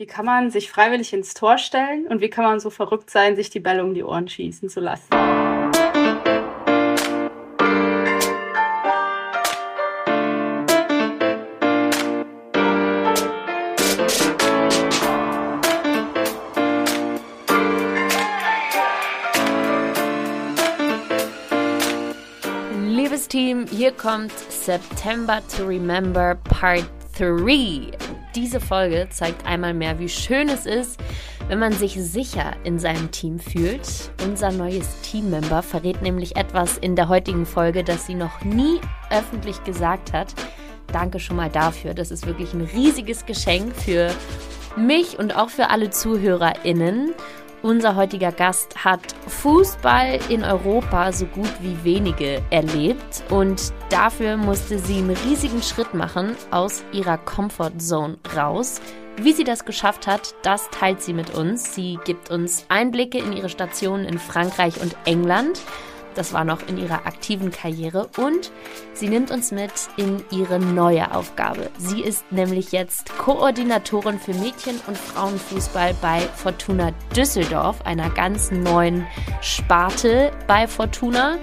Wie kann man sich freiwillig ins Tor stellen und wie kann man so verrückt sein, sich die Bälle um die Ohren schießen zu lassen? Liebes Team, hier kommt September to Remember Part 3. Diese Folge zeigt einmal mehr, wie schön es ist, wenn man sich sicher in seinem Team fühlt. Unser neues Teammember verrät nämlich etwas in der heutigen Folge, das sie noch nie öffentlich gesagt hat. Danke schon mal dafür. Das ist wirklich ein riesiges Geschenk für mich und auch für alle ZuhörerInnen. Unser heutiger Gast hat Fußball in Europa so gut wie wenige erlebt und dafür musste sie einen riesigen Schritt machen aus ihrer Comfortzone raus. Wie sie das geschafft hat, das teilt sie mit uns. Sie gibt uns Einblicke in ihre Stationen in Frankreich und England das war noch in ihrer aktiven Karriere. Und sie nimmt uns mit in ihre neue Aufgabe. Sie ist nämlich jetzt Koordinatorin für Mädchen- und Frauenfußball bei Fortuna Düsseldorf, einer ganz neuen Sparte bei Fortuna.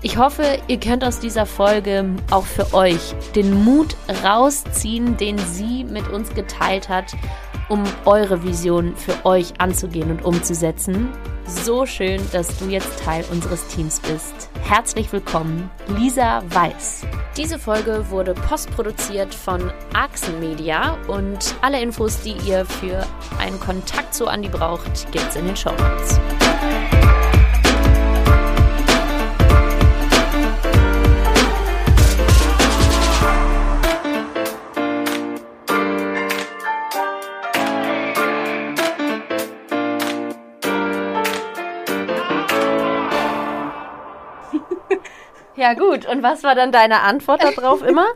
Ich hoffe, ihr könnt aus dieser Folge auch für euch den Mut rausziehen, den sie mit uns geteilt hat, um eure Vision für euch anzugehen und umzusetzen. So schön, dass du jetzt Teil unseres Teams bist. Herzlich willkommen, Lisa Weiß. Diese Folge wurde postproduziert von Axen Media und alle Infos, die ihr für einen Kontakt zu Andi braucht, gibt's in den Show Notes. Ja, gut. Und was war dann deine Antwort darauf immer?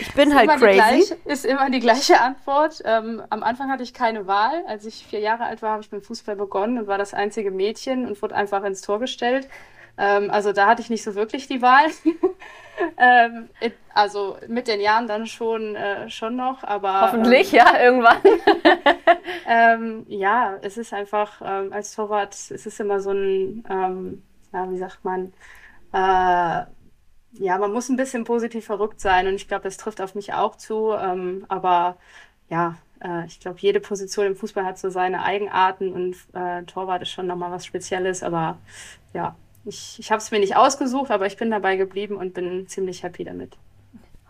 Ich bin ist halt crazy. Gleiche, ist immer die gleiche Antwort. Ähm, am Anfang hatte ich keine Wahl. Als ich vier Jahre alt war, habe ich mit Fußball begonnen und war das einzige Mädchen und wurde einfach ins Tor gestellt. Ähm, also da hatte ich nicht so wirklich die Wahl. ähm, also mit den Jahren dann schon, äh, schon noch, aber. Hoffentlich, ähm, ja, irgendwann. Ähm, ja, es ist einfach, ähm, als Torwart, es ist immer so ein, ja, wie sagt man, äh, ja, man muss ein bisschen positiv verrückt sein und ich glaube, das trifft auf mich auch zu. Ähm, aber ja, äh, ich glaube, jede Position im Fußball hat so seine Eigenarten und äh, Torwart ist schon nochmal was Spezielles. Aber ja, ich, ich habe es mir nicht ausgesucht, aber ich bin dabei geblieben und bin ziemlich happy damit.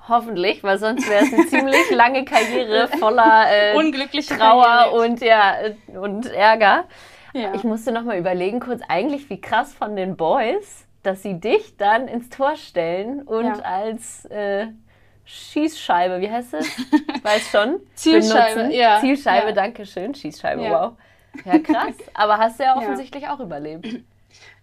Hoffentlich, weil sonst wäre es eine ziemlich lange Karriere voller äh, Unglückliche Trauer und ja und Ärger. Ja. Ich musste noch mal überlegen, kurz eigentlich wie krass von den Boys dass sie dich dann ins Tor stellen und ja. als äh, Schießscheibe, wie heißt es? Weiß schon. Zielscheibe, benutzen. ja. Zielscheibe, ja. danke schön. Schießscheibe, wow. Ja, krass. Aber hast du ja offensichtlich auch überlebt.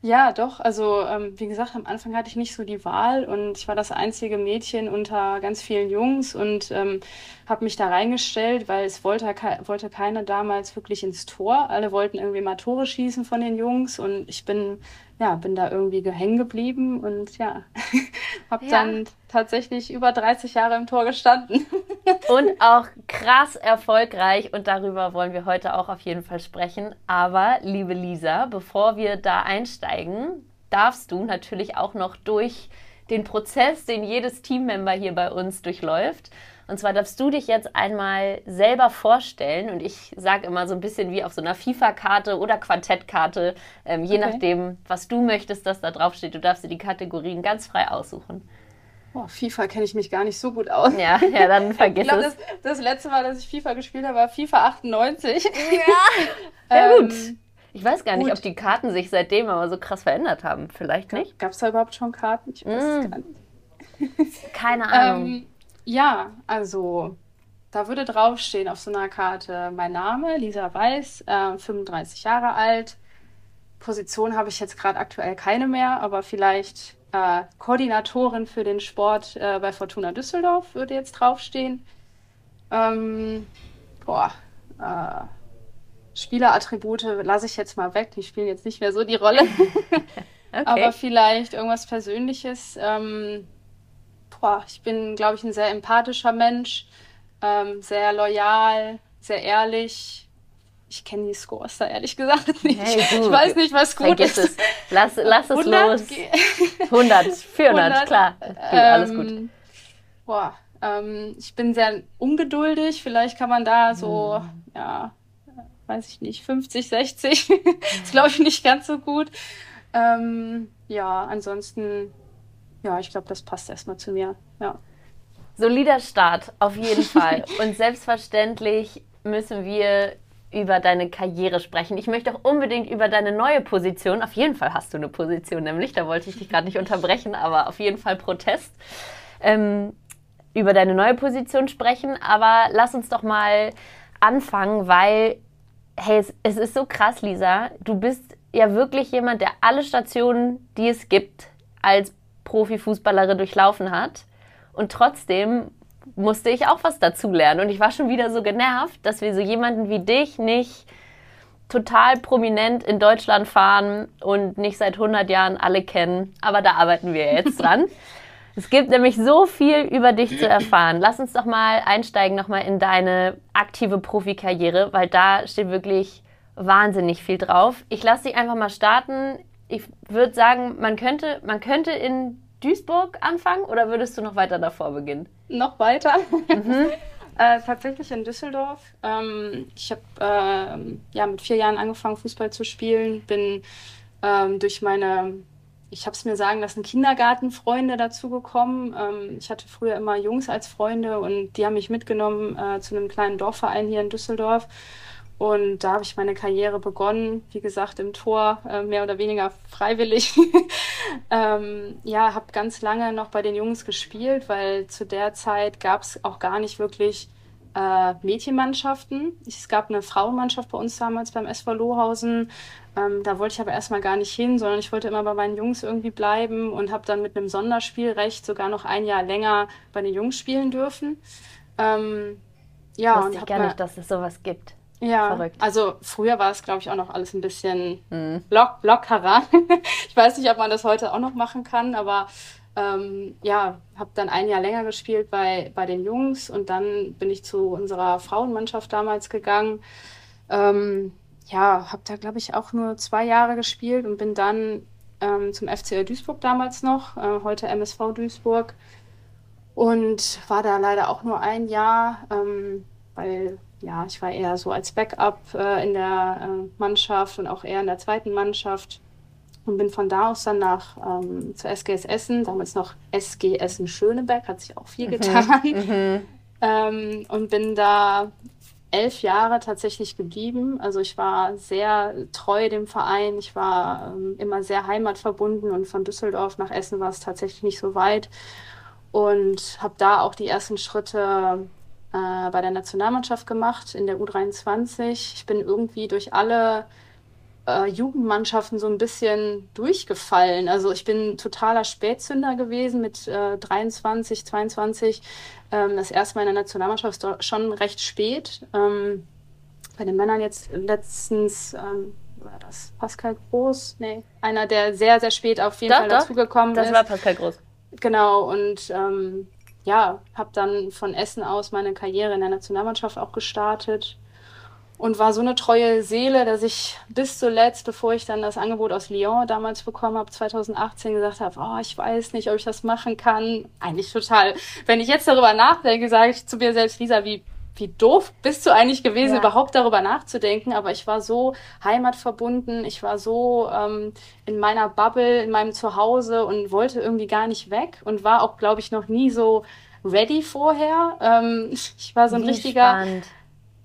Ja, doch. Also, ähm, wie gesagt, am Anfang hatte ich nicht so die Wahl und ich war das einzige Mädchen unter ganz vielen Jungs und ähm, habe mich da reingestellt, weil es wollte, wollte keiner damals wirklich ins Tor. Alle wollten irgendwie mal Tore schießen von den Jungs und ich bin ja, bin da irgendwie hängen geblieben und ja, habe ja. dann tatsächlich über 30 Jahre im Tor gestanden. und auch krass erfolgreich und darüber wollen wir heute auch auf jeden Fall sprechen. Aber liebe Lisa, bevor wir da einsteigen, darfst du natürlich auch noch durch den Prozess, den jedes Teammember hier bei uns durchläuft, und zwar darfst du dich jetzt einmal selber vorstellen und ich sage immer so ein bisschen wie auf so einer FIFA-Karte oder Quartettkarte, ähm, je okay. nachdem, was du möchtest, dass da drauf steht. Du darfst dir die Kategorien ganz frei aussuchen. Boah, FIFA kenne ich mich gar nicht so gut aus. Ja, ja dann vergiss ich glaub, es. Das, das, letzte Mal, dass ich FIFA gespielt habe, war FIFA 98. Ja, sehr ähm, gut. Ich weiß gar nicht, gut. ob die Karten sich seitdem aber so krass verändert haben. Vielleicht nicht. Gab es da überhaupt schon Karten? Ich weiß mm. es gar nicht. Keine Ahnung. Ähm, ja, also da würde draufstehen auf so einer Karte mein Name, Lisa Weiß, äh, 35 Jahre alt. Position habe ich jetzt gerade aktuell keine mehr, aber vielleicht äh, Koordinatorin für den Sport äh, bei Fortuna Düsseldorf würde jetzt draufstehen. Ähm, boah, äh, Spielerattribute lasse ich jetzt mal weg, die spielen jetzt nicht mehr so die Rolle. okay. Aber vielleicht irgendwas Persönliches. Ähm, boah, ich bin, glaube ich, ein sehr empathischer Mensch, ähm, sehr loyal, sehr ehrlich. Ich kenne die Scores da ehrlich gesagt nicht. Hey, ich weiß nicht, was gut Vergiss ist. Es. Lass, lass es 100? los. 100, 400, 100, klar. Ähm, alles gut. Boah, ähm, ich bin sehr ungeduldig. Vielleicht kann man da so, hm. ja, weiß ich nicht, 50, 60. ist, glaube ich, nicht ganz so gut. Ähm, ja, ansonsten, ja, ich glaube, das passt erstmal zu mir. Ja. Solider Start, auf jeden Fall. Und selbstverständlich müssen wir über deine Karriere sprechen. Ich möchte auch unbedingt über deine neue Position, auf jeden Fall hast du eine Position, nämlich, da wollte ich dich gerade nicht unterbrechen, aber auf jeden Fall Protest, ähm, über deine neue Position sprechen. Aber lass uns doch mal anfangen, weil, hey, es, es ist so krass, Lisa. Du bist ja wirklich jemand, der alle Stationen, die es gibt, als Profifußballerin durchlaufen hat. Und trotzdem musste ich auch was dazulernen. Und ich war schon wieder so genervt, dass wir so jemanden wie dich nicht total prominent in Deutschland fahren und nicht seit 100 Jahren alle kennen. Aber da arbeiten wir jetzt dran. es gibt nämlich so viel über dich zu erfahren. Lass uns doch mal einsteigen nochmal in deine aktive Profikarriere, weil da steht wirklich wahnsinnig viel drauf. Ich lasse dich einfach mal starten. Ich würde sagen, man könnte, man könnte in Duisburg anfangen oder würdest du noch weiter davor beginnen? Noch weiter. Mhm. äh, tatsächlich in Düsseldorf. Ähm, ich habe äh, ja, mit vier Jahren angefangen, Fußball zu spielen. Bin ähm, durch meine, ich habe es mir sagen lassen, Kindergartenfreunde dazugekommen. Ähm, ich hatte früher immer Jungs als Freunde und die haben mich mitgenommen äh, zu einem kleinen Dorfverein hier in Düsseldorf. Und da habe ich meine Karriere begonnen, wie gesagt, im Tor, äh, mehr oder weniger freiwillig. ähm, ja, habe ganz lange noch bei den Jungs gespielt, weil zu der Zeit gab es auch gar nicht wirklich äh, Mädchenmannschaften. Es gab eine Frauenmannschaft bei uns damals beim SV Lohausen. Ähm, da wollte ich aber erstmal gar nicht hin, sondern ich wollte immer bei meinen Jungs irgendwie bleiben und habe dann mit einem Sonderspielrecht sogar noch ein Jahr länger bei den Jungs spielen dürfen. Ähm, ja, Wusste und ich gar nicht, dass es sowas gibt. Ja, Verrückt. also früher war es, glaube ich, auch noch alles ein bisschen mhm. lock, lockerer. ich weiß nicht, ob man das heute auch noch machen kann, aber ähm, ja, habe dann ein Jahr länger gespielt bei, bei den Jungs und dann bin ich zu unserer Frauenmannschaft damals gegangen. Ähm, ja, habe da, glaube ich, auch nur zwei Jahre gespielt und bin dann ähm, zum FCR Duisburg damals noch, äh, heute MSV Duisburg. Und war da leider auch nur ein Jahr, ähm, weil ja, ich war eher so als Backup äh, in der äh, Mannschaft und auch eher in der zweiten Mannschaft und bin von da aus dann nach ähm, zur SGS Essen, damals noch SG Essen Schöneberg, hat sich auch viel mhm. getan. Mhm. Ähm, und bin da elf Jahre tatsächlich geblieben. Also ich war sehr treu dem Verein. Ich war ähm, immer sehr heimatverbunden und von Düsseldorf nach Essen war es tatsächlich nicht so weit. Und habe da auch die ersten Schritte äh, bei der Nationalmannschaft gemacht, in der U23. Ich bin irgendwie durch alle äh, Jugendmannschaften so ein bisschen durchgefallen. Also ich bin totaler Spätzünder gewesen mit äh, 23, 22. Ähm, das erste Mal in der Nationalmannschaft schon recht spät. Ähm, bei den Männern jetzt letztens ähm, war das Pascal Groß? Nee, einer, der sehr, sehr spät auf jeden doch, Fall dazugekommen ist. Das war Pascal Groß. Genau, und ähm, ja, habe dann von Essen aus meine Karriere in der Nationalmannschaft auch gestartet und war so eine treue Seele, dass ich bis zuletzt, bevor ich dann das Angebot aus Lyon damals bekommen habe, 2018 gesagt habe, oh, ich weiß nicht, ob ich das machen kann. Eigentlich total. Wenn ich jetzt darüber nachdenke, sage ich zu mir selbst, Lisa, wie wie doof bist du eigentlich gewesen, ja. überhaupt darüber nachzudenken. Aber ich war so heimatverbunden, ich war so ähm, in meiner Bubble, in meinem Zuhause und wollte irgendwie gar nicht weg und war auch, glaube ich, noch nie so ready vorher. Ähm, ich war so ein Wie richtiger. Spannend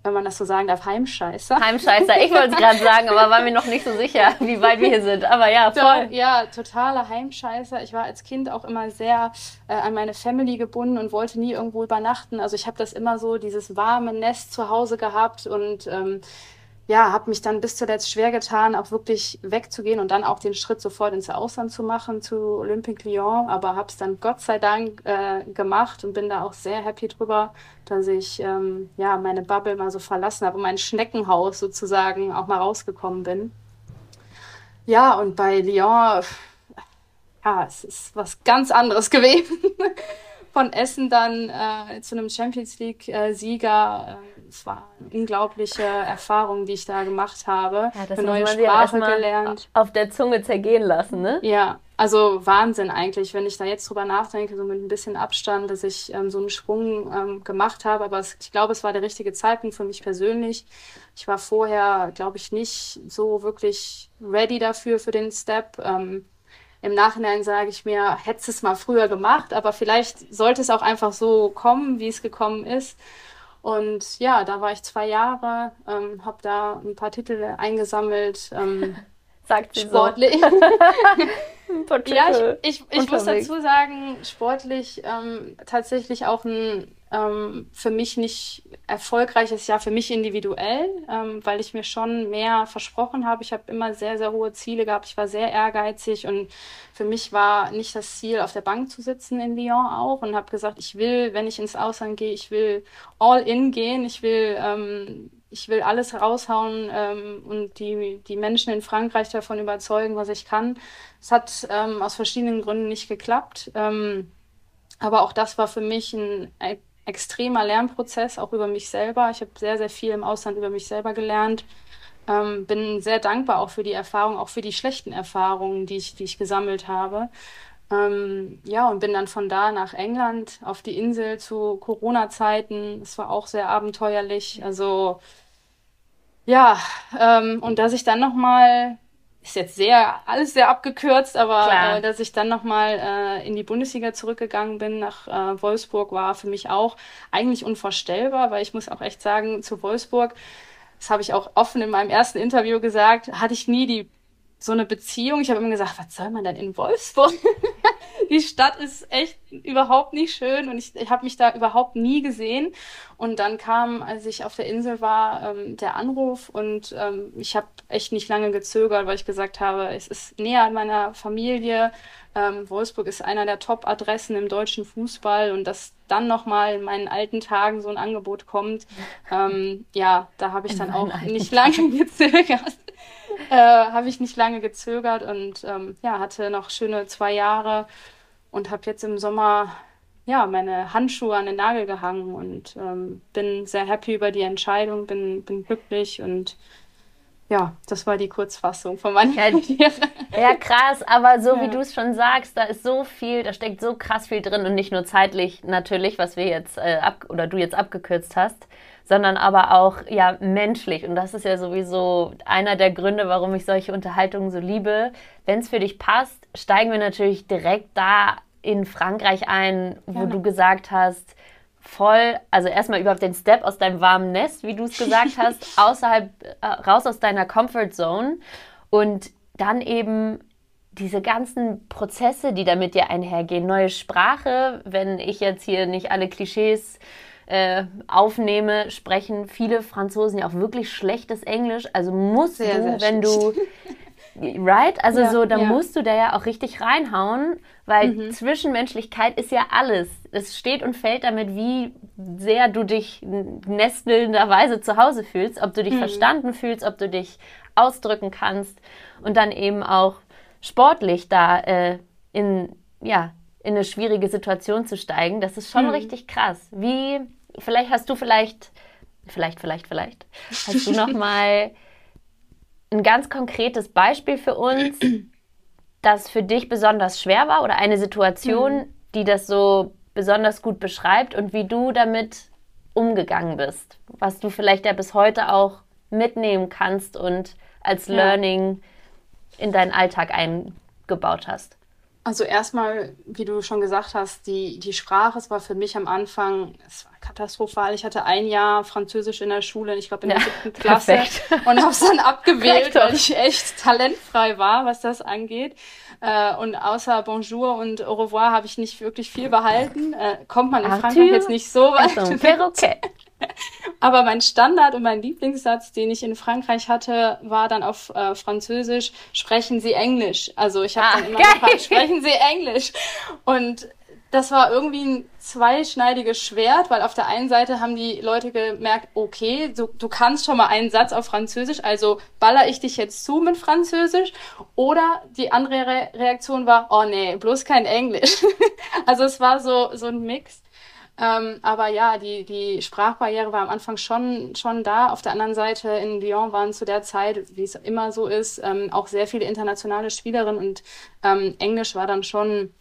wenn man das so sagen darf, Heimscheißer. Heimscheißer, ich wollte es gerade sagen, aber war mir noch nicht so sicher, wie weit wir hier sind. Aber ja, voll. Ja, totaler Heimscheißer. Ich war als Kind auch immer sehr äh, an meine Family gebunden und wollte nie irgendwo übernachten. Also ich habe das immer so, dieses warme Nest zu Hause gehabt und ähm, ja, habe mich dann bis zuletzt schwer getan, auch wirklich wegzugehen und dann auch den Schritt sofort ins Ausland zu machen zu Olympique Lyon, aber habe es dann Gott sei Dank äh, gemacht und bin da auch sehr happy drüber, dass ich ähm, ja meine Bubble mal so verlassen habe und mein Schneckenhaus sozusagen auch mal rausgekommen bin. Ja, und bei Lyon, ja, es ist was ganz anderes gewesen. Von Essen dann äh, zu einem Champions League-Sieger. Äh, es war eine unglaubliche Erfahrung, die ich da gemacht habe. Ja, das eine neue Sprache gelernt. Auf der Zunge zergehen lassen, ne? Ja, also Wahnsinn eigentlich, wenn ich da jetzt drüber nachdenke, so mit ein bisschen Abstand, dass ich ähm, so einen Sprung ähm, gemacht habe. Aber es, ich glaube, es war der richtige Zeitpunkt für mich persönlich. Ich war vorher, glaube ich, nicht so wirklich ready dafür, für den Step. Ähm, Im Nachhinein sage ich mir, hätte es mal früher gemacht, aber vielleicht sollte es auch einfach so kommen, wie es gekommen ist. Und ja, da war ich zwei Jahre, ähm, habe da ein paar Titel eingesammelt. Ähm, Sagt sie sportlich. So. ja, ich, ich, ich muss dazu sagen, sportlich ähm, tatsächlich auch ein ähm, für mich nicht erfolgreiches Jahr, für mich individuell, ähm, weil ich mir schon mehr versprochen habe. Ich habe immer sehr, sehr hohe Ziele gehabt. Ich war sehr ehrgeizig und für mich war nicht das Ziel, auf der Bank zu sitzen in Lyon auch und habe gesagt, ich will, wenn ich ins Ausland gehe, ich will all in gehen. Ich will ähm, ich will alles raushauen ähm, und die, die Menschen in Frankreich davon überzeugen, was ich kann. Es hat ähm, aus verschiedenen Gründen nicht geklappt. Ähm, aber auch das war für mich ein extremer Lernprozess, auch über mich selber. Ich habe sehr, sehr viel im Ausland über mich selber gelernt. Ähm, bin sehr dankbar auch für die Erfahrungen, auch für die schlechten Erfahrungen, die ich, die ich gesammelt habe. Ähm, ja, und bin dann von da nach England auf die Insel zu Corona-Zeiten. Es war auch sehr abenteuerlich. Also ja, ähm, und dass ich dann nochmal, ist jetzt sehr, alles sehr abgekürzt, aber äh, dass ich dann nochmal äh, in die Bundesliga zurückgegangen bin nach äh, Wolfsburg, war für mich auch eigentlich unvorstellbar, weil ich muss auch echt sagen, zu Wolfsburg, das habe ich auch offen in meinem ersten Interview gesagt, hatte ich nie die so eine Beziehung. Ich habe immer gesagt, was soll man denn in Wolfsburg? die Stadt ist echt überhaupt nicht schön und ich, ich habe mich da überhaupt nie gesehen. Und dann kam, als ich auf der Insel war, ähm, der Anruf und ähm, ich habe echt nicht lange gezögert, weil ich gesagt habe, es ist näher an meiner Familie. Ähm, Wolfsburg ist einer der Top-Adressen im deutschen Fußball und dass dann nochmal in meinen alten Tagen so ein Angebot kommt, ähm, ja, da habe ich in dann auch nicht lange gezögert. äh, habe ich nicht lange gezögert und ähm, ja, hatte noch schöne zwei Jahre und habe jetzt im Sommer ja meine Handschuhe an den Nagel gehangen und ähm, bin sehr happy über die Entscheidung, bin, bin glücklich und ja, das war die Kurzfassung von meiner ja, ja, krass, aber so ja. wie du es schon sagst, da ist so viel, da steckt so krass viel drin und nicht nur zeitlich natürlich, was wir jetzt äh, ab oder du jetzt abgekürzt hast, sondern aber auch ja menschlich. Und das ist ja sowieso einer der Gründe, warum ich solche Unterhaltungen so liebe. Wenn es für dich passt, steigen wir natürlich direkt da in Frankreich ein, wo ja. du gesagt hast, voll, also erstmal überhaupt den Step aus deinem warmen Nest, wie du es gesagt hast, außerhalb, äh, raus aus deiner Comfort Zone und dann eben diese ganzen Prozesse, die damit dir einhergehen, neue Sprache, wenn ich jetzt hier nicht alle Klischees äh, aufnehme, sprechen viele Franzosen ja auch wirklich schlechtes Englisch. Also musst sehr, du, sehr wenn du right? Also ja, so, da ja. musst du da ja auch richtig reinhauen, weil mhm. Zwischenmenschlichkeit ist ja alles. Es steht und fällt damit, wie sehr du dich nestelnderweise zu Hause fühlst, ob du dich mhm. verstanden fühlst, ob du dich ausdrücken kannst und dann eben auch sportlich da äh, in, ja, in eine schwierige Situation zu steigen. Das ist schon mhm. richtig krass. Wie, vielleicht hast du vielleicht, vielleicht, vielleicht, vielleicht, hast du noch mal ein ganz konkretes Beispiel für uns, das für dich besonders schwer war oder eine Situation, mhm. die das so besonders gut beschreibt und wie du damit umgegangen bist, was du vielleicht ja bis heute auch mitnehmen kannst und als ja. Learning in deinen Alltag eingebaut hast. Also erstmal, wie du schon gesagt hast, die, die Sprache, es war für mich am Anfang, es war katastrophal. Ich hatte ein Jahr Französisch in der Schule, ich glaube in der ja, siebten Klasse perfekt. und habe es dann abgewählt, weil ich echt talentfrei war, was das angeht. Äh, und außer Bonjour und Au revoir habe ich nicht wirklich viel behalten. Äh, kommt man in Arthur, Frankreich jetzt nicht so weit. Okay. Aber mein Standard und mein Lieblingssatz, den ich in Frankreich hatte, war dann auf äh, Französisch, sprechen Sie Englisch. Also ich habe ah, dann immer geil. gefragt, sprechen Sie Englisch? Und das war irgendwie ein zweischneidiges Schwert, weil auf der einen Seite haben die Leute gemerkt, okay, du, du kannst schon mal einen Satz auf Französisch, also baller ich dich jetzt zu mit Französisch. Oder die andere Re Reaktion war, oh nee, bloß kein Englisch. also es war so, so ein Mix. Ähm, aber ja, die, die Sprachbarriere war am Anfang schon, schon da. Auf der anderen Seite in Lyon waren zu der Zeit, wie es immer so ist, ähm, auch sehr viele internationale Spielerinnen und ähm, Englisch war dann schon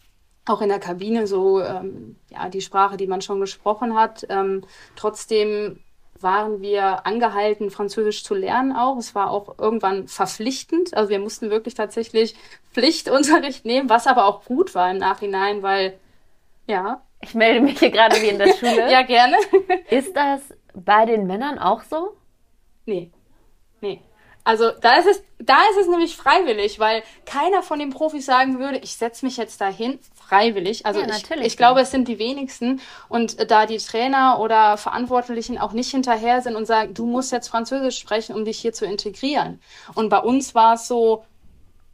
auch in der Kabine so ähm, ja die Sprache, die man schon gesprochen hat. Ähm, trotzdem waren wir angehalten, Französisch zu lernen auch. Es war auch irgendwann verpflichtend. Also wir mussten wirklich tatsächlich Pflichtunterricht nehmen, was aber auch gut war im Nachhinein, weil ja. Ich melde mich hier gerade wie in der Schule. ja, gerne. Ist das bei den Männern auch so? Nee. Nee. Also da ist es, da ist es nämlich freiwillig, weil keiner von den Profis sagen würde, ich setze mich jetzt dahin freiwillig. Also ja, ich, ich glaube, es sind die wenigsten. Und da die Trainer oder Verantwortlichen auch nicht hinterher sind und sagen, du musst jetzt Französisch sprechen, um dich hier zu integrieren. Und bei uns war es so,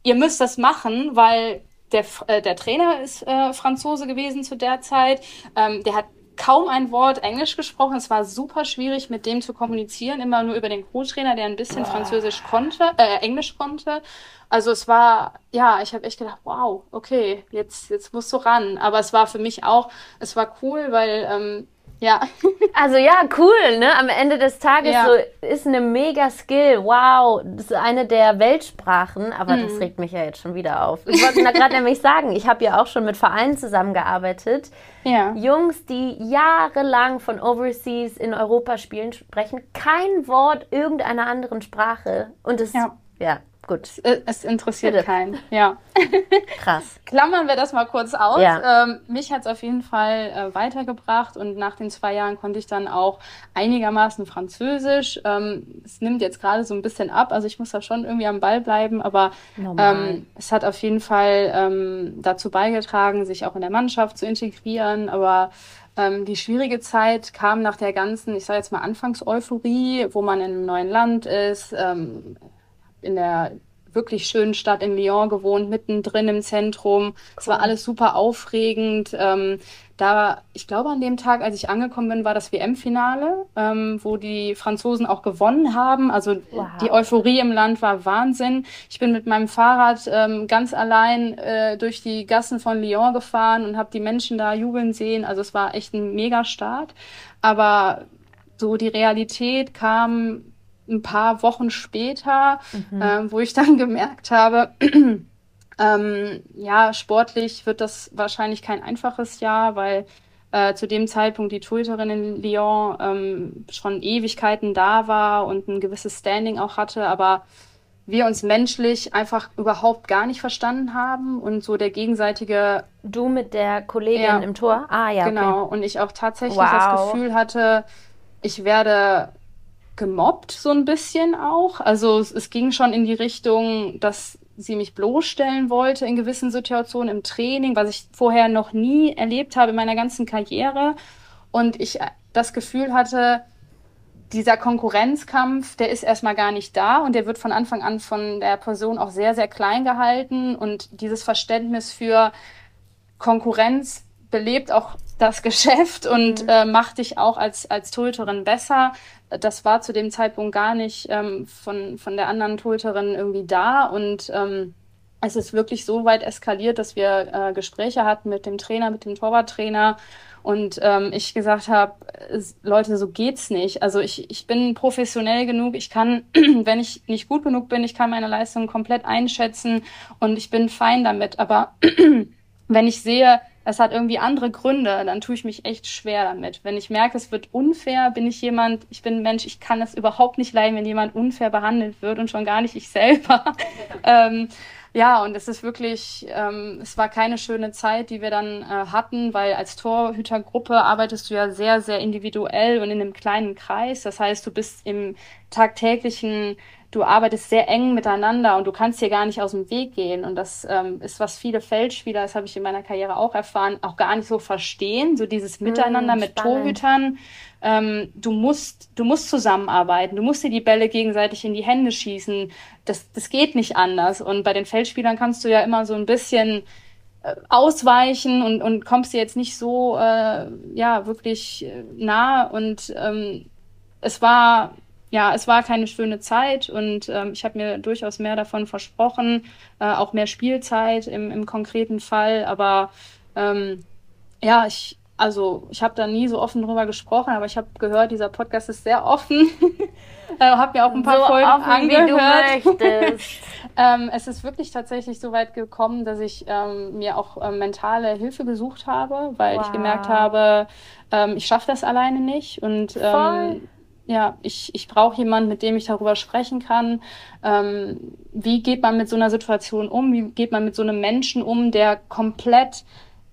ihr müsst das machen, weil der, äh, der Trainer ist äh, Franzose gewesen zu der Zeit. Ähm, der hat kaum ein Wort Englisch gesprochen. Es war super schwierig, mit dem zu kommunizieren, immer nur über den Co-Trainer, der ein bisschen Französisch konnte, äh, Englisch konnte. Also es war, ja, ich habe echt gedacht, wow, okay, jetzt, jetzt musst du ran. Aber es war für mich auch, es war cool, weil ähm, ja. Also ja, cool, ne? Am Ende des Tages ja. so ist eine mega Skill. Wow, das ist eine der Weltsprachen, aber mhm. das regt mich ja jetzt schon wieder auf. Ich wollte gerade nämlich sagen, ich habe ja auch schon mit Vereinen zusammengearbeitet. Ja. Jungs, die jahrelang von Overseas in Europa spielen, sprechen kein Wort irgendeiner anderen Sprache. Und es, ja, ja gut. Äh, es interessiert Bitte. keinen. Ja. Krass. Klammern wir das mal kurz aus. Ja. Ähm, mich hat es auf jeden Fall äh, weitergebracht und nach den zwei Jahren konnte ich dann auch einigermaßen Französisch. Ähm, es nimmt jetzt gerade so ein bisschen ab, also ich muss da schon irgendwie am Ball bleiben, aber ähm, es hat auf jeden Fall ähm, dazu beigetragen, sich auch in der Mannschaft zu integrieren, aber ähm, die schwierige Zeit kam nach der ganzen, ich sage jetzt mal Anfangseuphorie, wo man in einem neuen Land ist, ähm, in der wirklich schönen Stadt in Lyon gewohnt, mittendrin im Zentrum. Cool. Es war alles super aufregend. Ähm, da, ich glaube, an dem Tag, als ich angekommen bin, war das WM-Finale, ähm, wo die Franzosen auch gewonnen haben. Also wow. die Euphorie im Land war Wahnsinn. Ich bin mit meinem Fahrrad ähm, ganz allein äh, durch die Gassen von Lyon gefahren und habe die Menschen da jubeln sehen. Also es war echt ein Megastart. Aber so die Realität kam ein paar Wochen später, mhm. äh, wo ich dann gemerkt habe, ähm, ja, sportlich wird das wahrscheinlich kein einfaches Jahr, weil äh, zu dem Zeitpunkt die Torhüterin in Lyon ähm, schon Ewigkeiten da war und ein gewisses Standing auch hatte, aber wir uns menschlich einfach überhaupt gar nicht verstanden haben und so der gegenseitige. Du mit der Kollegin ja, im Tor? Ah ja. Genau. Okay. Und ich auch tatsächlich wow. das Gefühl hatte, ich werde gemobbt, so ein bisschen auch. Also es, es ging schon in die Richtung, dass sie mich bloßstellen wollte in gewissen Situationen im Training, was ich vorher noch nie erlebt habe in meiner ganzen Karriere. Und ich das Gefühl hatte, dieser Konkurrenzkampf, der ist erstmal gar nicht da und der wird von Anfang an von der Person auch sehr, sehr klein gehalten. Und dieses Verständnis für Konkurrenz belebt auch das Geschäft und mhm. äh, macht dich auch als, als Torhüterin besser. Das war zu dem Zeitpunkt gar nicht ähm, von, von der anderen Torhüterin irgendwie da und ähm, es ist wirklich so weit eskaliert, dass wir äh, Gespräche hatten mit dem Trainer, mit dem Torwarttrainer und ähm, ich gesagt habe, Leute, so geht's nicht. Also ich, ich bin professionell genug, ich kann, wenn ich nicht gut genug bin, ich kann meine Leistung komplett einschätzen und ich bin fein damit. Aber wenn ich sehe, es hat irgendwie andere Gründe, dann tue ich mich echt schwer damit. Wenn ich merke, es wird unfair, bin ich jemand, ich bin ein Mensch, ich kann es überhaupt nicht leiden, wenn jemand unfair behandelt wird und schon gar nicht ich selber. ähm, ja, und es ist wirklich, ähm, es war keine schöne Zeit, die wir dann äh, hatten, weil als Torhütergruppe arbeitest du ja sehr, sehr individuell und in einem kleinen Kreis. Das heißt, du bist im tagtäglichen du arbeitest sehr eng miteinander und du kannst hier gar nicht aus dem Weg gehen. Und das ähm, ist, was viele Feldspieler, das habe ich in meiner Karriere auch erfahren, auch gar nicht so verstehen. So dieses hm, Miteinander mm, mit Torhütern. Ähm, du musst, du musst zusammenarbeiten, du musst dir die Bälle gegenseitig in die Hände schießen. Das, das geht nicht anders. Und bei den Feldspielern kannst du ja immer so ein bisschen äh, ausweichen und, und kommst dir jetzt nicht so äh, ja wirklich äh, nah und ähm, es war ja, es war keine schöne Zeit und ähm, ich habe mir durchaus mehr davon versprochen, äh, auch mehr Spielzeit im, im konkreten Fall. Aber ähm, ja, ich also ich habe da nie so offen drüber gesprochen, aber ich habe gehört, dieser Podcast ist sehr offen. äh, habe mir auch ein paar so Folgen offen, angehört. ähm, es ist wirklich tatsächlich so weit gekommen, dass ich ähm, mir auch ähm, mentale Hilfe gesucht habe, weil wow. ich gemerkt habe, ähm, ich schaffe das alleine nicht und ähm, ja, ich, ich brauche jemanden, mit dem ich darüber sprechen kann. Ähm, wie geht man mit so einer Situation um? Wie geht man mit so einem Menschen um, der komplett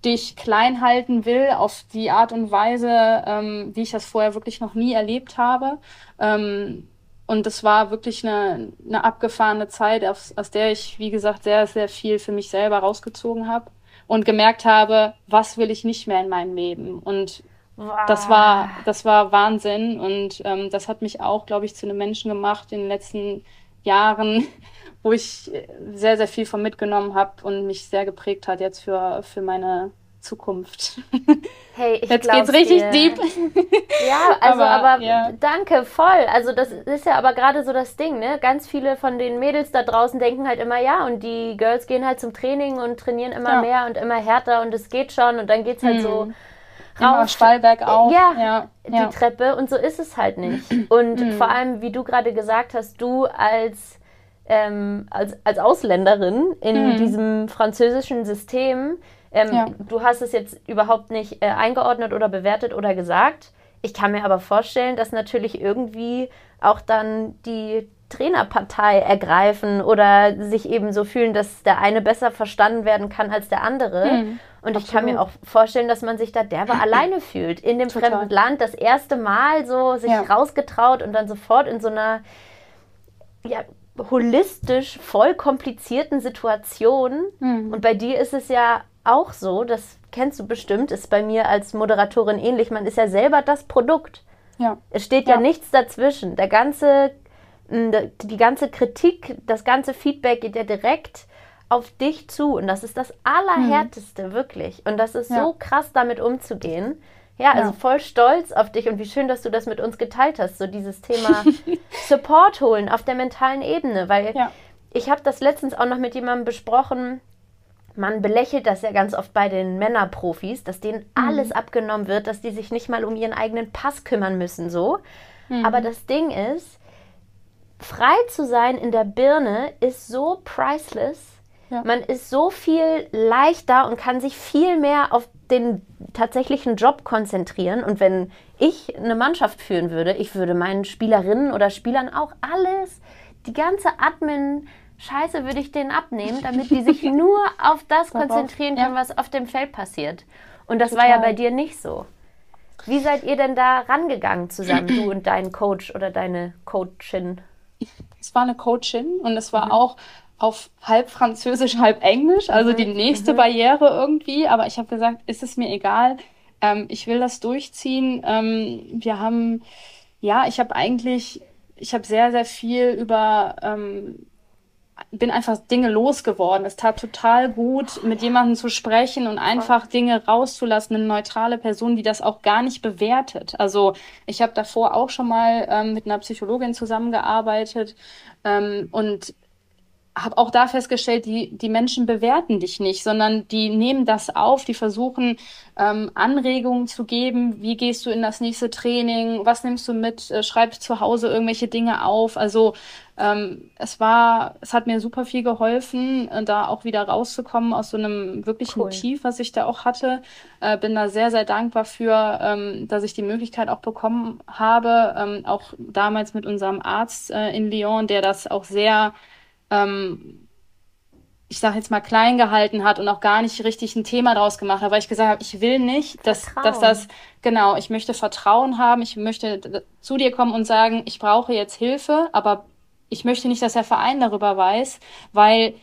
dich klein halten will auf die Art und Weise, ähm, wie ich das vorher wirklich noch nie erlebt habe. Ähm, und das war wirklich eine, eine abgefahrene Zeit, aus, aus der ich, wie gesagt, sehr, sehr viel für mich selber rausgezogen habe und gemerkt habe, was will ich nicht mehr in meinem Leben. Und wow. das war, das war Wahnsinn. Und ähm, das hat mich auch, glaube ich, zu einem Menschen gemacht in den letzten Jahren, wo ich sehr, sehr viel von mitgenommen habe und mich sehr geprägt hat jetzt für, für meine Zukunft. Hey, ich Jetzt geht's richtig dir. deep. Ja, also aber, aber ja. danke, voll. Also das ist ja aber gerade so das Ding, ne? Ganz viele von den Mädels da draußen denken halt immer, ja, und die Girls gehen halt zum Training und trainieren immer ja. mehr und immer härter und es geht schon und dann geht's halt hm. so rauf. Steil bergauf. Ja, ja, die Treppe und so ist es halt nicht. Und hm. vor allem, wie du gerade gesagt hast, du als ähm, als, als Ausländerin in mhm. diesem französischen System. Ähm, ja. Du hast es jetzt überhaupt nicht äh, eingeordnet oder bewertet oder gesagt. Ich kann mir aber vorstellen, dass natürlich irgendwie auch dann die Trainerpartei ergreifen oder sich eben so fühlen, dass der eine besser verstanden werden kann als der andere. Mhm, und ich kann mir auch vorstellen, dass man sich da derbe alleine fühlt. In dem Total. fremden Land das erste Mal so sich ja. rausgetraut und dann sofort in so einer ja, holistisch voll komplizierten Situationen. Mhm. Und bei dir ist es ja auch so, das kennst du bestimmt, ist bei mir als Moderatorin ähnlich. Man ist ja selber das Produkt. Ja. Es steht ja, ja nichts dazwischen. Der ganze, die ganze Kritik, das ganze Feedback geht ja direkt auf dich zu. Und das ist das Allerhärteste, mhm. wirklich. Und das ist ja. so krass, damit umzugehen. Ja, also ja. voll stolz auf dich und wie schön, dass du das mit uns geteilt hast, so dieses Thema Support holen auf der mentalen Ebene, weil ja. ich habe das letztens auch noch mit jemandem besprochen, man belächelt das ja ganz oft bei den Männerprofis, dass denen mhm. alles abgenommen wird, dass die sich nicht mal um ihren eigenen Pass kümmern müssen, so. Mhm. Aber das Ding ist, frei zu sein in der Birne ist so priceless. Ja. Man ist so viel leichter und kann sich viel mehr auf den tatsächlichen Job konzentrieren. Und wenn ich eine Mannschaft führen würde, ich würde meinen Spielerinnen oder Spielern auch alles, die ganze Admin, Scheiße würde ich denen abnehmen, damit die sich nur auf das konzentrieren können, was auf dem Feld passiert. Und das Total. war ja bei dir nicht so. Wie seid ihr denn da rangegangen zusammen, du und dein Coach oder deine Coachin? Es war eine Coachin und es war mhm. auch auf halb Französisch, halb Englisch, also mhm. die nächste mhm. Barriere irgendwie. Aber ich habe gesagt, ist es mir egal. Ähm, ich will das durchziehen. Ähm, wir haben, ja, ich habe eigentlich, ich habe sehr, sehr viel über, ähm, bin einfach Dinge losgeworden. Es tat total gut, mit jemandem zu sprechen und einfach Dinge rauszulassen, eine neutrale Person, die das auch gar nicht bewertet. Also ich habe davor auch schon mal ähm, mit einer Psychologin zusammengearbeitet ähm, und habe auch da festgestellt, die, die Menschen bewerten dich nicht, sondern die nehmen das auf, die versuchen ähm, Anregungen zu geben, wie gehst du in das nächste Training, was nimmst du mit, äh, schreib zu Hause irgendwelche Dinge auf. Also ähm, es war, es hat mir super viel geholfen, äh, da auch wieder rauszukommen aus so einem wirklichen cool. Tief, was ich da auch hatte. Äh, bin da sehr, sehr dankbar für, ähm, dass ich die Möglichkeit auch bekommen habe, ähm, auch damals mit unserem Arzt äh, in Lyon, der das auch sehr ähm, ich sage jetzt mal, klein gehalten hat und auch gar nicht richtig ein Thema draus gemacht hat, weil ich gesagt habe, ich will nicht, dass, dass das, genau, ich möchte Vertrauen haben, ich möchte zu dir kommen und sagen, ich brauche jetzt Hilfe, aber ich möchte nicht, dass der Verein darüber weiß, weil